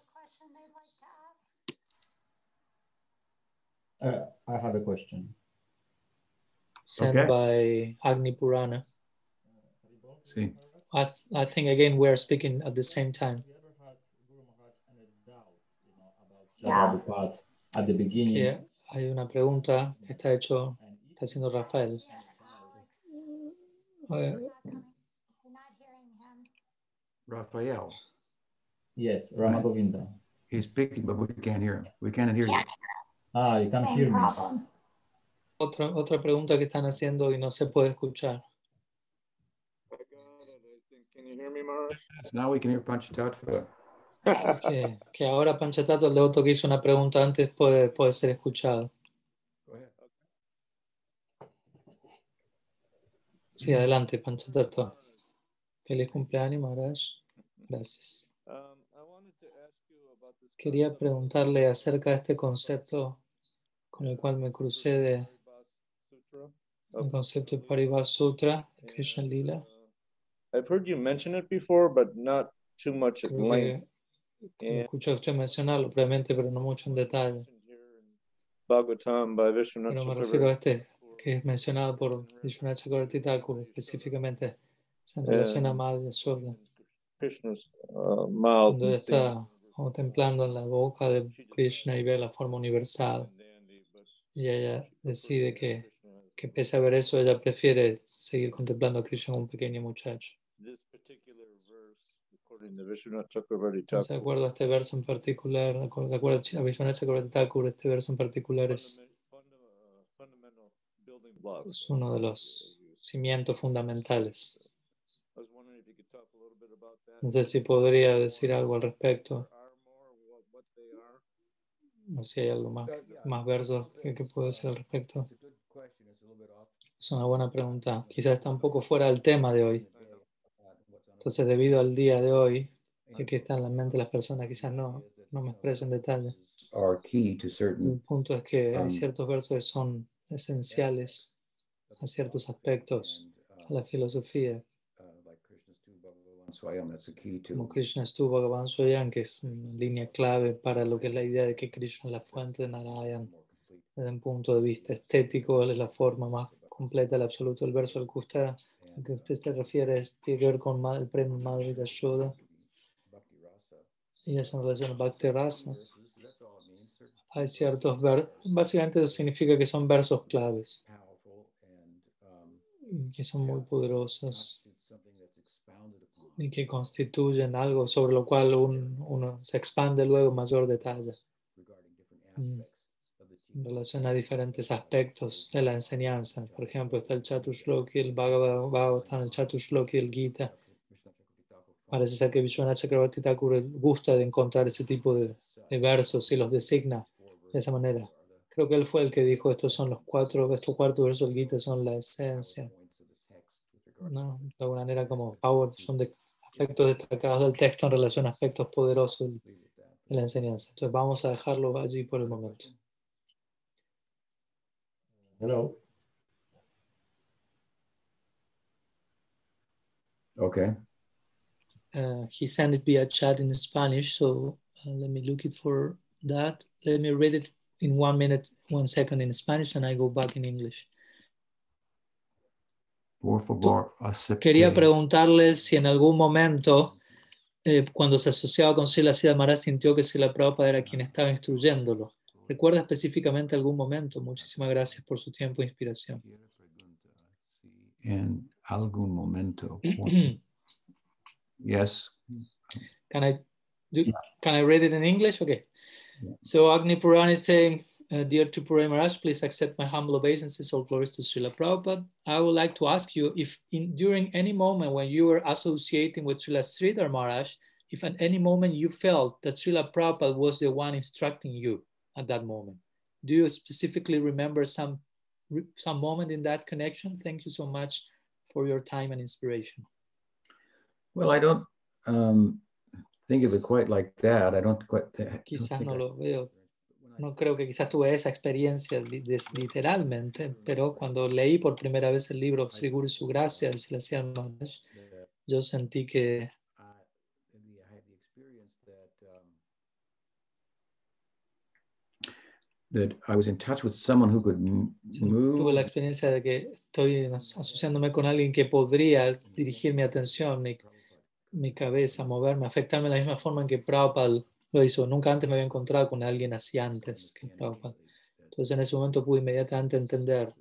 Uh, I have a question. sent Okay. by Agni Purana. See, I, I think again we are speaking at the same time. Yeah. At the beginning. Que hay una pregunta que está hecho, está haciendo Rafael. Raphael, Yes, Rama Govinda. he's speaking, but we can't hear him. We can't hear you. Ah, you can Same hear me. otra, otra pregunta que están haciendo y no se puede escuchar. I got it, I think. Can you hear me, Maharaj? Now we can hear Panchatattva. Que, que ahora Panchatato, el devoto que hizo una pregunta antes, puede, puede ser escuchado. Sí, adelante, Panchatato. Feliz cumpleaños, Maharaj. Gracias. Quería preguntarle acerca de este concepto con el cual me crucé de el concepto de Paribas Sutra, de Krishna Lila. I've heard you mention it before, but not too much at length. Que escucho a usted mencionarlo brevemente, pero no mucho en detalle. Bhagavatam by Vishwanath Pero me refiero a este que es mencionado por Vishwanath Chakravarti Thakur, específicamente en relación a Madhya Krishna's uh, cuando está contemplando en la boca de Krishna y ve la forma universal. Y ella decide que, que pese a ver eso, ella prefiere seguir contemplando a Krishna como un pequeño muchacho. This particular verse, according to Vishwanath Chakravarti Entonces, de Thakur, acuerdo a este verso en particular, de acuerdo a Vishwanath Chakravarti este verso en particular es, uh, es uno de los cimientos fundamentales. No sé si podría decir algo al respecto, There are more, what, what they are. o si hay algo más, más versos que, que puede decir al respecto. Es una buena pregunta. Quizás está un poco fuera del tema de hoy. Entonces, debido al día de hoy, que está en la mente de las personas, quizás no, no me expresen detalle. Are key to El punto es que hay Um, ciertos versos que son esenciales a ciertos aspectos a la filosofía, uh, como Krishna estuvo Bhagavan Swayam, que es una línea clave para lo que es la idea de que Krishna es la fuente de Narayan. Desde un punto de vista estético, él es la forma más completa, el absoluto del verso al que al que usted se refiere es, tiene que ver con el premio Madre de rasa. y es en relación a Bhakti Rasa. Hay ciertos versos, básicamente eso significa que son versos claves, que son muy poderosos y que constituyen algo sobre lo cual un- uno se expande luego mayor detalle Mm. En relación a diferentes aspectos de la enseñanza. Por ejemplo, está el Chatushloki, el Bhagavad Bhagavatam, el Chatushloki, el Gita. Parece ser que Vishwanath Chakravarti Thakur gusta de encontrar ese tipo de, versos y los designa de esa manera. Creo que él fue el que dijo estos son los cuatro, estos cuatro versos del Gita son la esencia. De alguna manera como power, son aspectos destacados del texto en relación a aspectos poderosos de la enseñanza. Entonces vamos a dejarlo allí por el momento. Hello. Okay. Uh, he sent it via chat in Spanish, so uh, let me look it for that. Let me read it in one minute, one second in Spanish, and I go back in English. Por favor, acepte. Quería preguntarle si en algún momento, eh, cuando se asociaba con Sila Siddha Maharaj, sintió que Sila Prabhupada era quien estaba instruyéndolo. ¿Recuerda específicamente algún momento? Muchísimas gracias por su tiempo e inspiración. En algún momento. Yes. Can I do? Can I read it in English? Okay. Yeah. So Agni Puran is saying, uh, "Dear Tripura Maharaj, please accept my humble obeisances. All glories to Srila Prabhupada. I would like to ask you if, in during any moment when you were associating with Srila Sridhar Maharaj, if at any moment you felt that Srila Prabhupada was the one instructing you at that moment, do you specifically remember some some moment in that connection? Thank you so much for your time and inspiration." Well, I don't um, think of it quite like that. I don't quite. I Quizás no I- lo veo no creo que quizás tuve esa experiencia literalmente, pero cuando leí por primera vez el libro Sri Guru y su gracia de Silasian Maharaj, yo sentí que, that I was in touch with someone who could m- Sí, Tuve la move experiencia de que estoy as- asociándome con alguien que podría dirigir mi atención, mi, mi cabeza, moverme, afectarme de la misma forma en que Prabhupada lo hizo. Nunca antes me había encontrado con alguien así antes que Prabhupada. Entonces en ese momento pude inmediatamente entender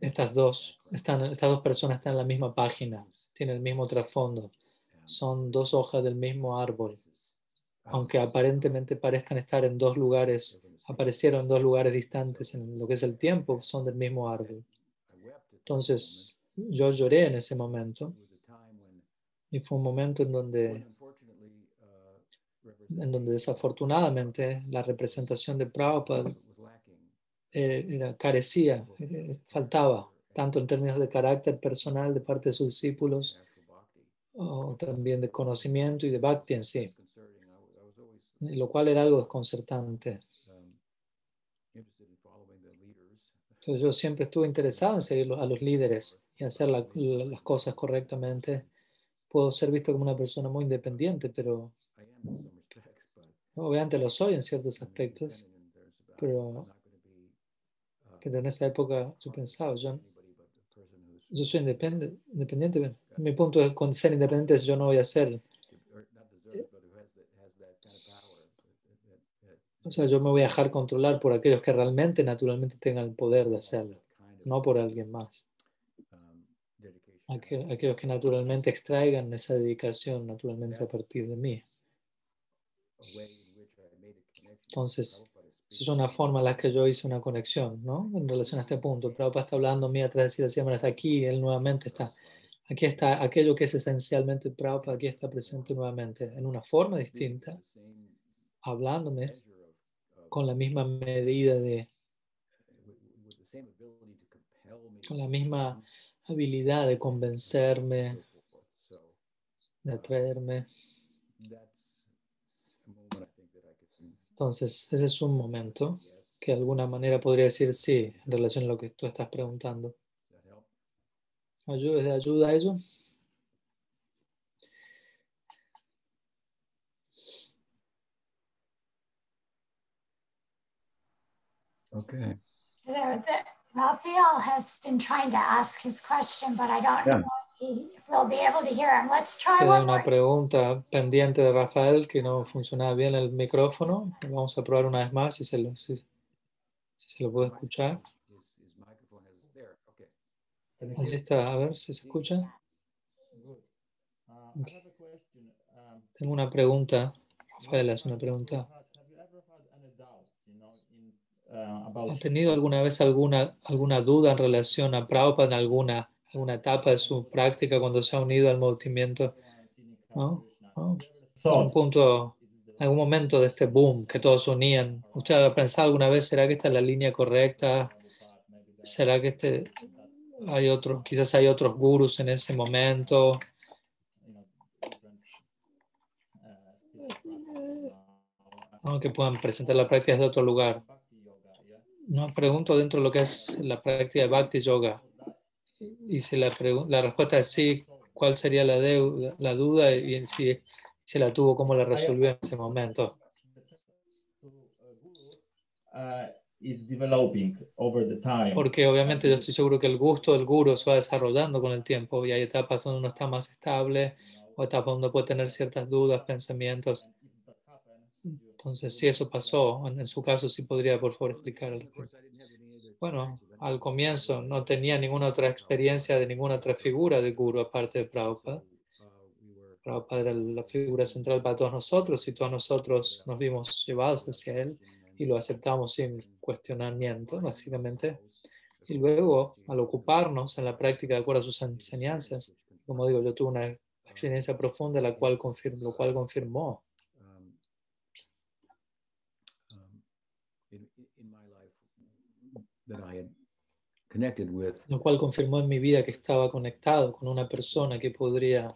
estas dos, están, estas dos personas están en la misma página, tienen el mismo trasfondo, son dos hojas del mismo árbol, aunque aparentemente parezcan estar en dos lugares, aparecieron en dos lugares distantes en lo que es el tiempo, son del mismo árbol. Entonces yo lloré en ese momento y fue un momento en donde, en donde desafortunadamente la representación de Prabhupada eh, era, carecía, eh, faltaba, tanto en términos de carácter personal de parte de sus discípulos, o también de conocimiento y de bhakti en sí, Disconcerting. I wa- I was always lo cual era algo desconcertante. Entonces yo siempre estuve interesado en seguir a los líderes y hacer la- la- las cosas correctamente. Puedo ser visto como una persona muy independiente, pero obviamente lo soy en ciertos aspectos. pero- Pero en esa época yo pensaba, yo, yo soy independiente. bueno, Mi punto es con ser independiente yo no voy a ser, or not deserves, but who has that, has that kind of power. that- that- that- o sea, yo me voy a dejar controlar por aquellos que realmente, naturalmente tengan el poder de hacerlo, no por alguien más. um, dedication. Aqu- aquellos que naturalmente extraigan esa dedicación naturalmente a partir de mí. Entonces, esa es una forma en la que yo hice una conexión, ¿no? En relación a este punto. Prabhupada está hablando a mí a través de decir, está aquí, él nuevamente está. Aquí está aquello que es esencialmente Prabhupada, aquí está presente nuevamente, en una forma distinta, hablándome con la misma medida de, con la misma habilidad de convencerme, de atraerme. Entonces, ese es un momento que de alguna manera podría decir sí en relación a lo que tú estás preguntando. ¿Ayuda, ¿Es de ayuda a ello? Okay. There, the, Raphael has been trying to ask his question, but I don't Yeah. know if, he, if we'll be able to hear him. Let's try Queda one una more. pregunta pendiente de Rafael que no funcionaba bien el micrófono. Vamos a probar una vez más si se lo, si, si se lo puede escuchar. Ahí está, a ver si se escucha. Uh, Okay. Um, Tengo una pregunta. Rafael hace una pregunta. Have you ever had any doubts, you know, uh, about ¿Ha tenido alguna vez alguna, alguna duda en relación a Prabhupada en alguna, alguna etapa de su práctica cuando se ha unido al movimiento? ¿No? ¿No? Un punto, algún momento de este boom que todos unían. ¿Usted ha pensado alguna vez, será que esta es la línea correcta? ¿Será que este, hay otros, quizás hay otros gurús en ese momento? ¿no? que puedan presentar la práctica desde otro lugar. No, pregunto dentro de lo que es la práctica de Bhakti Yoga. Y si la, la respuesta es sí, ¿cuál sería la, deuda, la duda? Y si, si la tuvo, ¿cómo la resolvió en ese momento? Uh. Porque obviamente yo estoy seguro que el gusto del guru se va desarrollando con el tiempo y hay etapas donde uno está más estable o etapas donde puede tener ciertas dudas, pensamientos. Entonces, si eso pasó, en, su caso, sí podría, por favor, explicar. Bueno, al comienzo no tenía ninguna otra experiencia de ninguna otra figura de guru aparte de Prabhupada. Prabhupada era la figura central para todos nosotros y todos nosotros nos vimos llevados hacia él y lo aceptamos sin cuestionamiento, básicamente. Y luego, al ocuparnos en la práctica de acuerdo a sus enseñanzas, como digo, yo tuve una experiencia profunda la cual confirmó, lo cual confirmó Um, um, in, in my life that I had connected with lo cual confirmó en mi vida que estaba conectado con una persona que podría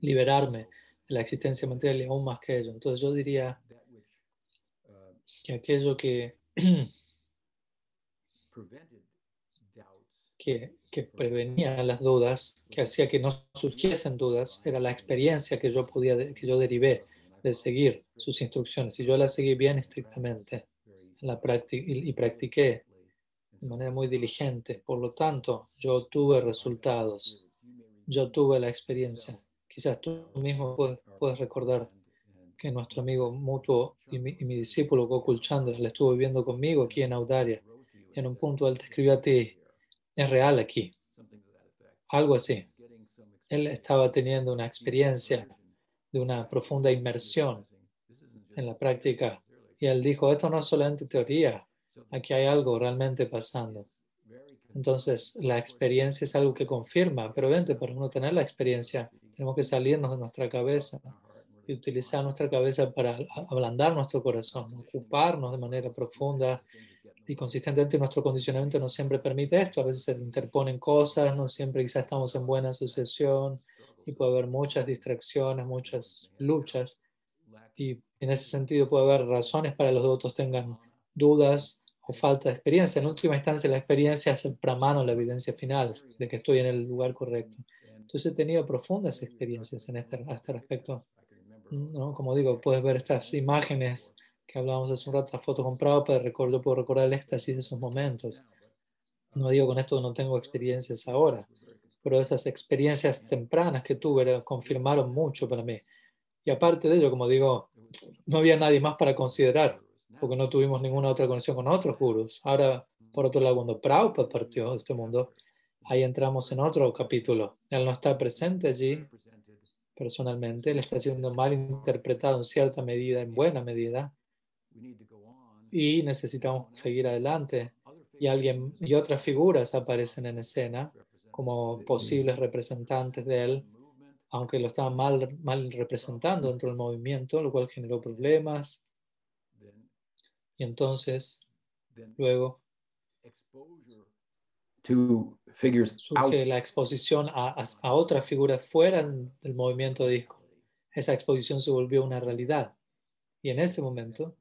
liberarme de la existencia material y aún más que ello. Entonces yo diría uh, que aquello que, que, que prevenía las dudas, que hacía que no surgiesen dudas, era la experiencia que yo podía, que yo derivé de seguir sus instrucciones. Y yo las seguí bien estrictamente en la práctica y, y practiqué de manera muy diligente. Por lo tanto, yo tuve resultados. Yo tuve la experiencia. Quizás tú mismo puedes, puedes recordar que nuestro amigo mutuo y mi, y mi discípulo Gokul Chandra le estuvo viviendo conmigo aquí en Audaria. Y en un punto él te escribió a ti, es real aquí. Algo así. Él estaba teniendo una experiencia de una profunda inmersión en la práctica. Y él dijo, esto no es solamente teoría, aquí hay algo realmente pasando. Entonces, la experiencia es algo que confirma, pero vente, para uno tener la experiencia, tenemos que salirnos de nuestra cabeza y utilizar nuestra cabeza para ablandar nuestro corazón, ocuparnos de manera profunda y consistentemente. Nuestro condicionamiento no siempre permite esto, a veces se interponen cosas, no siempre quizás estamos en buena asociación y puede haber muchas distracciones, muchas luchas y en ese sentido puede haber razones para que los devotos tengan dudas o falta de experiencia. En última instancia, la experiencia es el pramano, la evidencia final de que estoy en el lugar correcto. Entonces he tenido profundas experiencias en este, a este respecto. ¿no? Como digo, puedes ver estas imágenes que hablábamos hace un rato, las fotos con Prabhupada, recuerdo, puedo recordar el éxtasis de esos momentos. No digo con esto no tengo experiencias ahora, pero esas experiencias tempranas que tuve confirmaron mucho para mí. Y aparte de ello, como digo, no había nadie más para considerar, porque no tuvimos ninguna otra conexión con otros gurus. Ahora, por otro lado, cuando Prabhupada partió de este mundo, ahí entramos en otro capítulo. Él no está presente allí personalmente, él está siendo mal interpretado en cierta medida, en buena medida, y necesitamos seguir adelante. Y, alguien, y otras figuras aparecen en escena como posibles representantes de él, aunque lo estaban mal, mal representando dentro del movimiento, lo cual generó problemas. Y entonces, luego, surge la exposición a, a, a otras figuras fuera del movimiento disco. Esa exposición se volvió una realidad. Y en ese momento,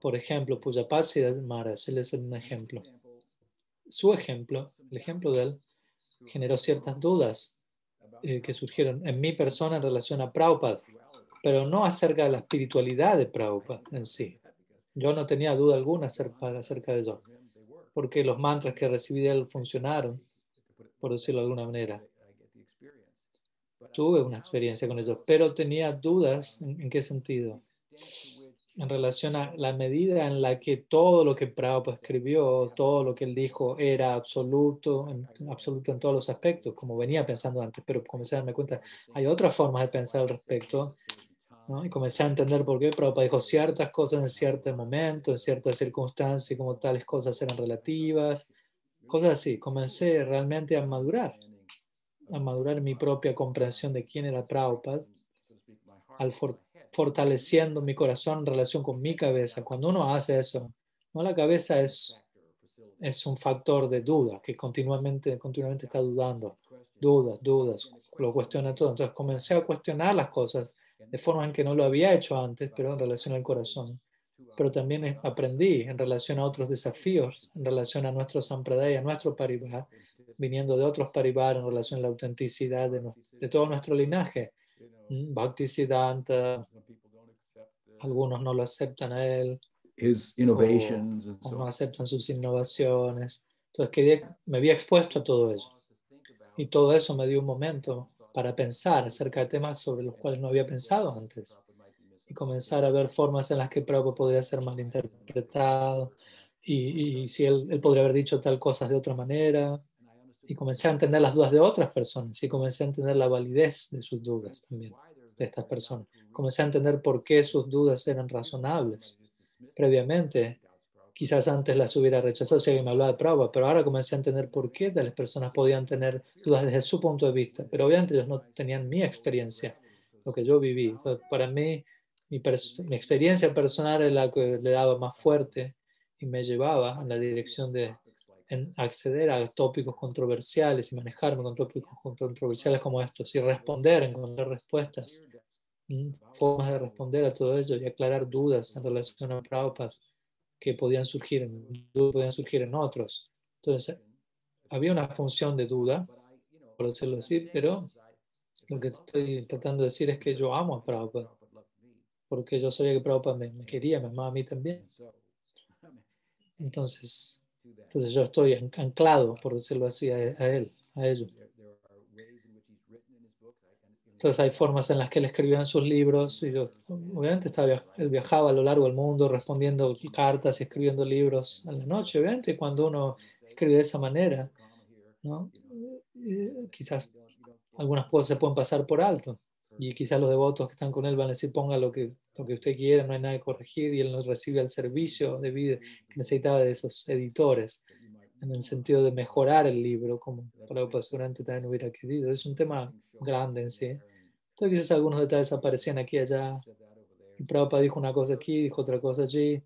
por ejemplo, Pujapati Maharaj, él es un ejemplo. Su ejemplo, el ejemplo de él, generó ciertas dudas eh, que surgieron en mi persona en relación a Prabhupada, pero no acerca de la espiritualidad de Prabhupada en sí. Yo no tenía duda alguna acerca, de ello, porque los mantras que recibí de él funcionaron, por decirlo de alguna manera. Tuve una experiencia con ellos, pero tenía dudas en, en qué sentido en relación a la medida en la que todo lo que Prabhupada escribió, todo lo que él dijo era absoluto, en, absoluto en todos los aspectos, como venía pensando antes, pero comencé a darme cuenta, hay otras formas de pensar al respecto, ¿no? y comencé a entender por qué Prabhupada dijo ciertas cosas en cierto momento, en ciertas circunstancias, como tales cosas eran relativas, cosas así. Comencé realmente a madurar, a madurar mi propia comprensión de quién era Prabhupada, al for fortaleciendo mi corazón en relación con mi cabeza. Cuando uno hace eso, no la cabeza es, es un factor de duda que continuamente, continuamente está dudando, dudas, dudas, lo cuestiona todo. Entonces comencé a cuestionar las cosas de forma en que no lo había hecho antes, pero en relación al corazón. Pero también aprendí en relación a otros desafíos, en relación a nuestro sampradaya, a nuestro paribar, viniendo de otros paribar en relación a la autenticidad de, de todo nuestro linaje. Bhakti Siddhanta, algunos no lo aceptan a él, o, o no aceptan sus innovaciones. Entonces quedé, me había expuesto a todo eso. Y todo eso me dio un momento para pensar acerca de temas sobre los cuales no había pensado antes. Y comenzar a ver formas en las que Prabhupada podría ser mal interpretado. Y, y si él, él podría haber dicho tal cosa de otra manera. Y comencé a entender las dudas de otras personas. Y comencé a entender la validez de sus dudas también, de estas personas. Comencé a entender por qué sus dudas eran razonables. Previamente, quizás antes las hubiera rechazado si alguien me hablaba de Prabhupada, pero ahora comencé a entender por qué tales personas podían tener dudas desde su punto de vista. Pero obviamente ellos no tenían mi experiencia, lo que yo viví. Entonces, para mí, mi, mi experiencia personal es la que le daba más fuerte y me llevaba en la dirección de en acceder a tópicos controversiales y manejarme con tópicos controversiales como estos y responder, encontrar respuestas, formas de responder a todo ello y aclarar dudas en relación a Prabhupada que podían surgir en, podían surgir en otros. Entonces, había una función de duda, por decirlo así, pero lo que estoy tratando de decir es que yo amo a Prabhupada. porque yo sabía que Prabhupada me, me quería, me amaba a mí también. Entonces, entonces yo estoy an- anclado, por decirlo así, a, a él, a ello. there, there are ways in which he's written in his books. I can, in Entonces hay formas en las que él escribía en sus libros y yo, obviamente estaba, él viajaba a lo largo del mundo respondiendo cartas y escribiendo libros en la noche, obviamente, cuando uno escribe de esa manera, ¿no? Eh, quizás algunas cosas se pueden pasar por alto y quizás los devotos que están con él van a decir ponga lo que, lo que usted quiera, no hay nada que corregir y él no recibe el servicio debido que necesitaba de esos editores en el sentido de mejorar el libro como Prabhupada seguramente también hubiera querido. Es un tema grande en sí. Entonces quizás algunos detalles aparecían aquí y allá. Y Prabhupada dijo una cosa aquí, dijo otra cosa allí.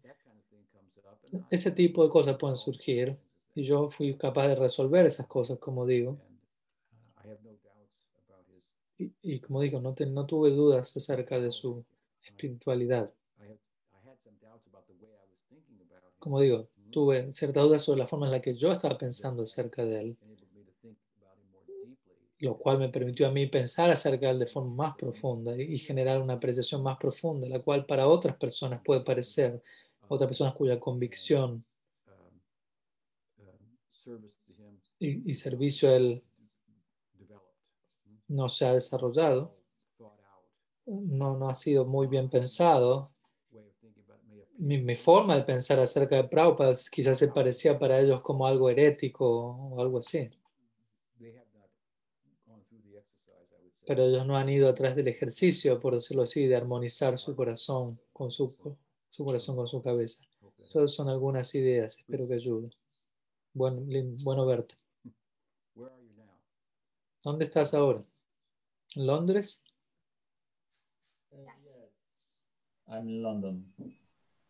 Ese tipo de cosas pueden surgir y yo fui capaz de resolver esas cosas, como digo. Y, y como digo, no, te- no tuve dudas acerca de su espiritualidad. Como digo, tuve ciertas dudas sobre la forma en la que yo estaba pensando acerca de él, enabled me to think about him more deeply. Lo cual me permitió a mí pensar acerca de él de forma más profunda y, generar una apreciación más profunda, la cual para otras personas puede parecer, otras personas cuya convicción to him. y, y servicio a él developed. no se ha desarrollado, no, no ha sido muy bien pensado. Mi, mi forma de pensar acerca de Prabhupada quizás se parecía para ellos como algo herético o algo así, they have not gone through the exercise, I would say. Pero ellos no han ido atrás del ejercicio, por decirlo así, de armonizar su corazón con su, su corazón con su cabeza. Todas son algunas ideas, espero que ayuden. Bueno, bueno verte. ¿Dónde estás ahora? ¿En Londres? Uh, yes. I'm in London.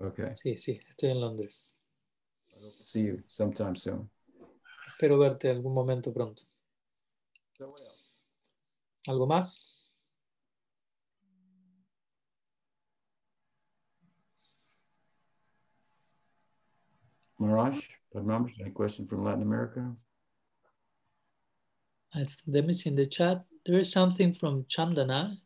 Okay. Sí, sí, estoy en Londres. I hope to see you sometime soon. Espero verte algún momento pronto. So? ¿Algo más? Mirage, Padmash, any question from Latin America? I, let me see in the chat. There is something from Chandana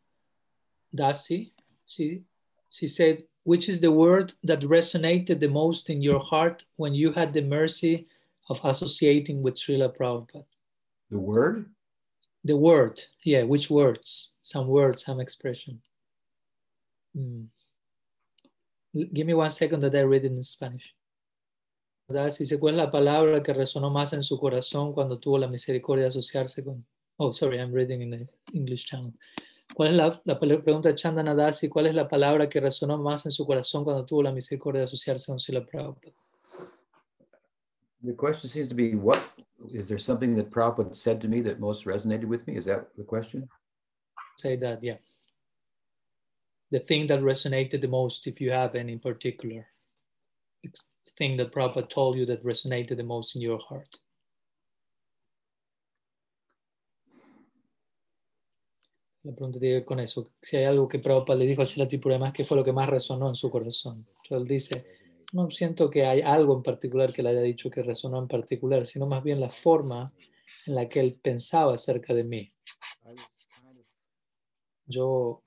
Dasi. She she said, which is the word that resonated the most in your heart when you had the mercy of associating with Srila Prabhupada? The word? The word, yeah, which words? Some words, some expression. L- Give me one second that I read it in Spanish. Dice, ¿cuál es la palabra que resonó más en su corazón cuando tuvo la misericordia de asociarse con... Oh, sorry, I'm reading in the English channel. ¿Cuál es la, la pregunta de Chandana Dasi? ¿Cuál es la palabra que resonó más en su corazón cuando tuvo la misericordia de asociarse con Srila Prabhupada? The question seems to be what is there something that Prabhupada said to me that most resonated with me? Is that the question? Say that, yeah. The thing that resonated the most, if you have any particular thing that Prabhupada told you that resonated the most in your heart. La pregunta tiene con eso. Si hay algo que Prabhupada le dijo a Srila Tripurama, ¿qué fue lo que más resonó en su corazón? Entonces él dice, no siento que hay algo en particular que le haya dicho que resonó en particular, sino más bien la forma en la que él pensaba acerca de mí. Yo,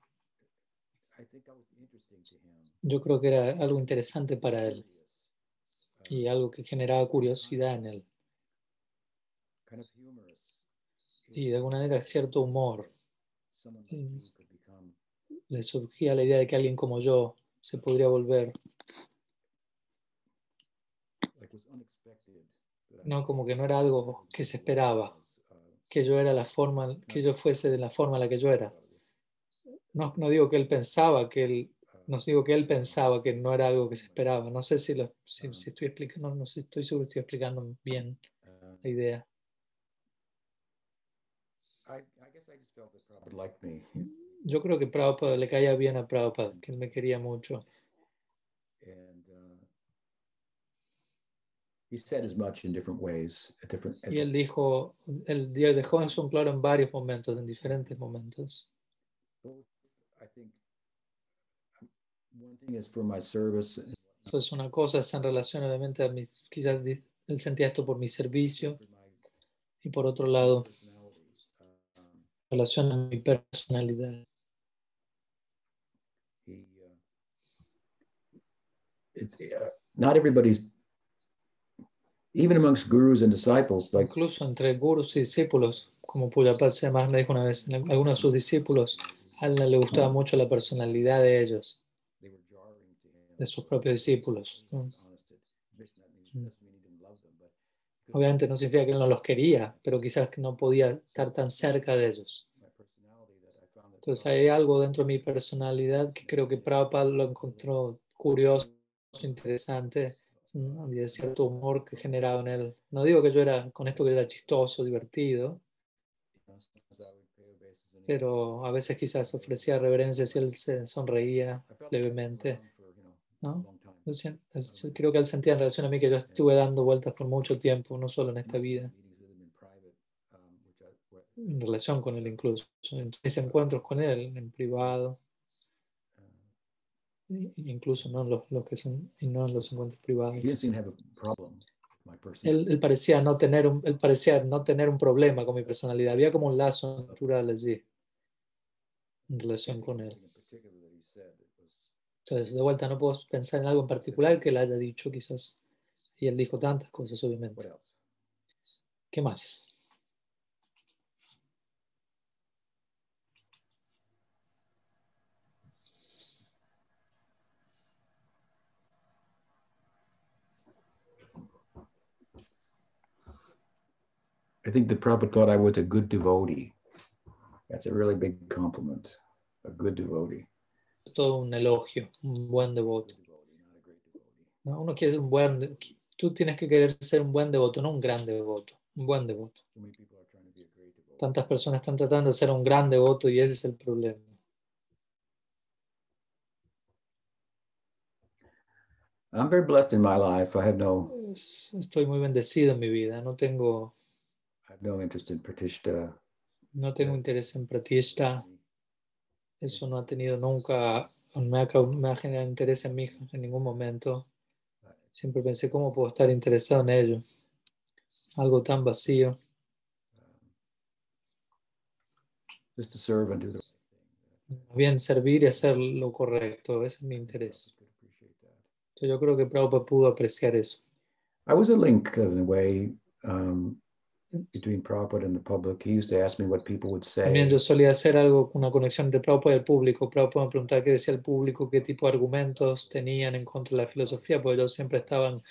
yo creo que era algo interesante para él y algo que generaba curiosidad en él. Y de alguna manera cierto humor. Mm. Le surgía la idea de que alguien como yo se podría volver, like was unexpected. but I no como que no era algo que se esperaba, que yo era la forma, que yo fuese de la forma en la que yo era. No, no digo que él pensaba que él, no digo que él pensaba que no era algo que se esperaba. No sé si, lo, si, si estoy explicando, no, sé, estoy seguro estoy explicando bien la idea. Yo creo que Prabhupada le caía bien a Prabhupada, que él me quería mucho. And uh, he said as much in different ways at different. at Y él dijo, él dejó eso en claro en varios momentos, en diferentes momentos. I think um, one thing is for my service. Entonces una cosa es en relación obviamente a mis, quizás él sentía esto por mi servicio y por otro lado personalities. Um, en relación a mi personalidad. he uh, it's uh, not everybody's, even amongst gurus and disciples, like Incluso entre gurus y discípulos, como Pujapatya más me dijo una vez, algunos de sus discípulos, a él le gustaba mucho la personalidad de ellos, de sus propios discípulos. Obviamente no significa que él no los quería, pero quizás que no podía estar tan cerca de ellos. Entonces hay algo dentro de mi personalidad que creo que Prabhupada lo encontró curioso, interesante, había cierto humor que generaba en él. No digo que yo era, con esto que era chistoso, divertido, pero a veces quizás ofrecía reverencias y él se sonreía levemente. ¿no? Yo creo que él sentía en relación a mí que yo estuve dando vueltas por mucho tiempo, no solo en esta vida, en relación con él incluso, en mis encuentros con él en privado, incluso no los, los que son no en los encuentros privados. he didn't seem to have a problem with my Él, él parecía no tener un, él parecía no tener un problema con mi personalidad, había como un lazo natural allí en relación con él. Entonces, de vuelta, no puedo pensar en algo en particular que él haya dicho, quizás. Y él dijo tantas cosas, obviamente. ¿Qué más? I think the Prabhupada thought I was a good devotee. That's a really big compliment. A good devotee. Todo un elogio, un buen devoto. Good devotee, not a great devotee. ¿no? Uno quiere ser un buen. Tú tienes que querer ser un buen devoto, no un gran devoto. Un buen devoto. So many people to be a great devotee. Tantas personas están tratando de ser un gran devoto y ese es el problema. I'm very blessed in my life. I have no Estoy muy bendecido en mi vida. No tengo, no interest in Pratishta. no tengo interés en pratista. Eso no ha tenido nunca, me ha, me ha generado interés en mí en ningún momento. Siempre pensé, ¿cómo puedo estar interesado en ello? Algo tan vacío. Just to serve and do the bien servir y hacer lo correcto. Ese es mi interés. Entonces, yo creo que Prabhupada pudo apreciar eso. I was a link in a way um, between Prabhupada and the public. He used to ask me what people would say. También yo solía hacer algo, una conexión entre Prabhupada y el público. Prabhupada me preguntaba qué decía el público, qué tipo de argumentos tenían en contra de la filosofía, porque yo siempre estaba en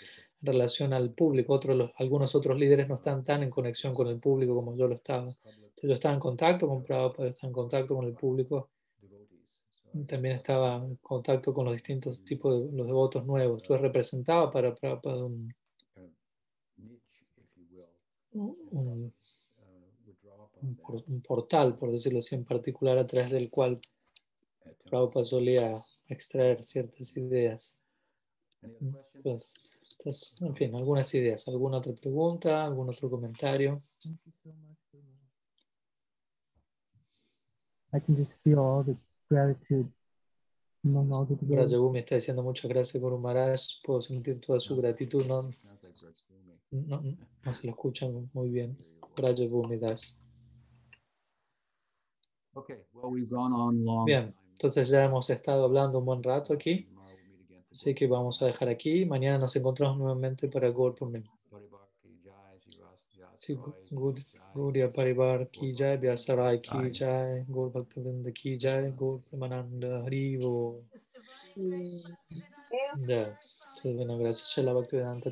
relación al público. Otros, algunos otros líderes no están tan en conexión con el público como yo lo estaba. Entonces, yo estaba en contacto con Prabhupada, estaba en contacto con el público. También estaba en contacto con los distintos tipos de los devotos nuevos. Entonces representaba para Prabhupada un, kind of niche, if you will, un- un portal, por decirlo así, en particular a través del cual. Prabhupada solía extraer ciertas ideas. Entonces, entonces, en fin, algunas ideas. ¿Alguna otra pregunta? ¿Algún otro comentario? I can just feel all the gratitude devotees. Rajabu me está diciendo muchas gracias, Guru Maharaj. Puedo sentir toda su gratitud. No, no, no se lo escuchan muy bien. Rajabu me das. Okay, well, we've gone on long. Bien, entonces ya hemos estado hablando un buen rato aquí. Así que vamos a dejar aquí. Mañana nos encontramos nuevamente para. Paribar ki jai, Shivas Vyas Sí, Roy, Gur- jai. Gaudiya Parivar ki jai, Vyasarai ki Jai. jai, Gaur Bhaktivinoda ki jai, Gaur Premananda Hari Bo. Ya, entonces, bueno, gracias. Shela Bhaktivedanta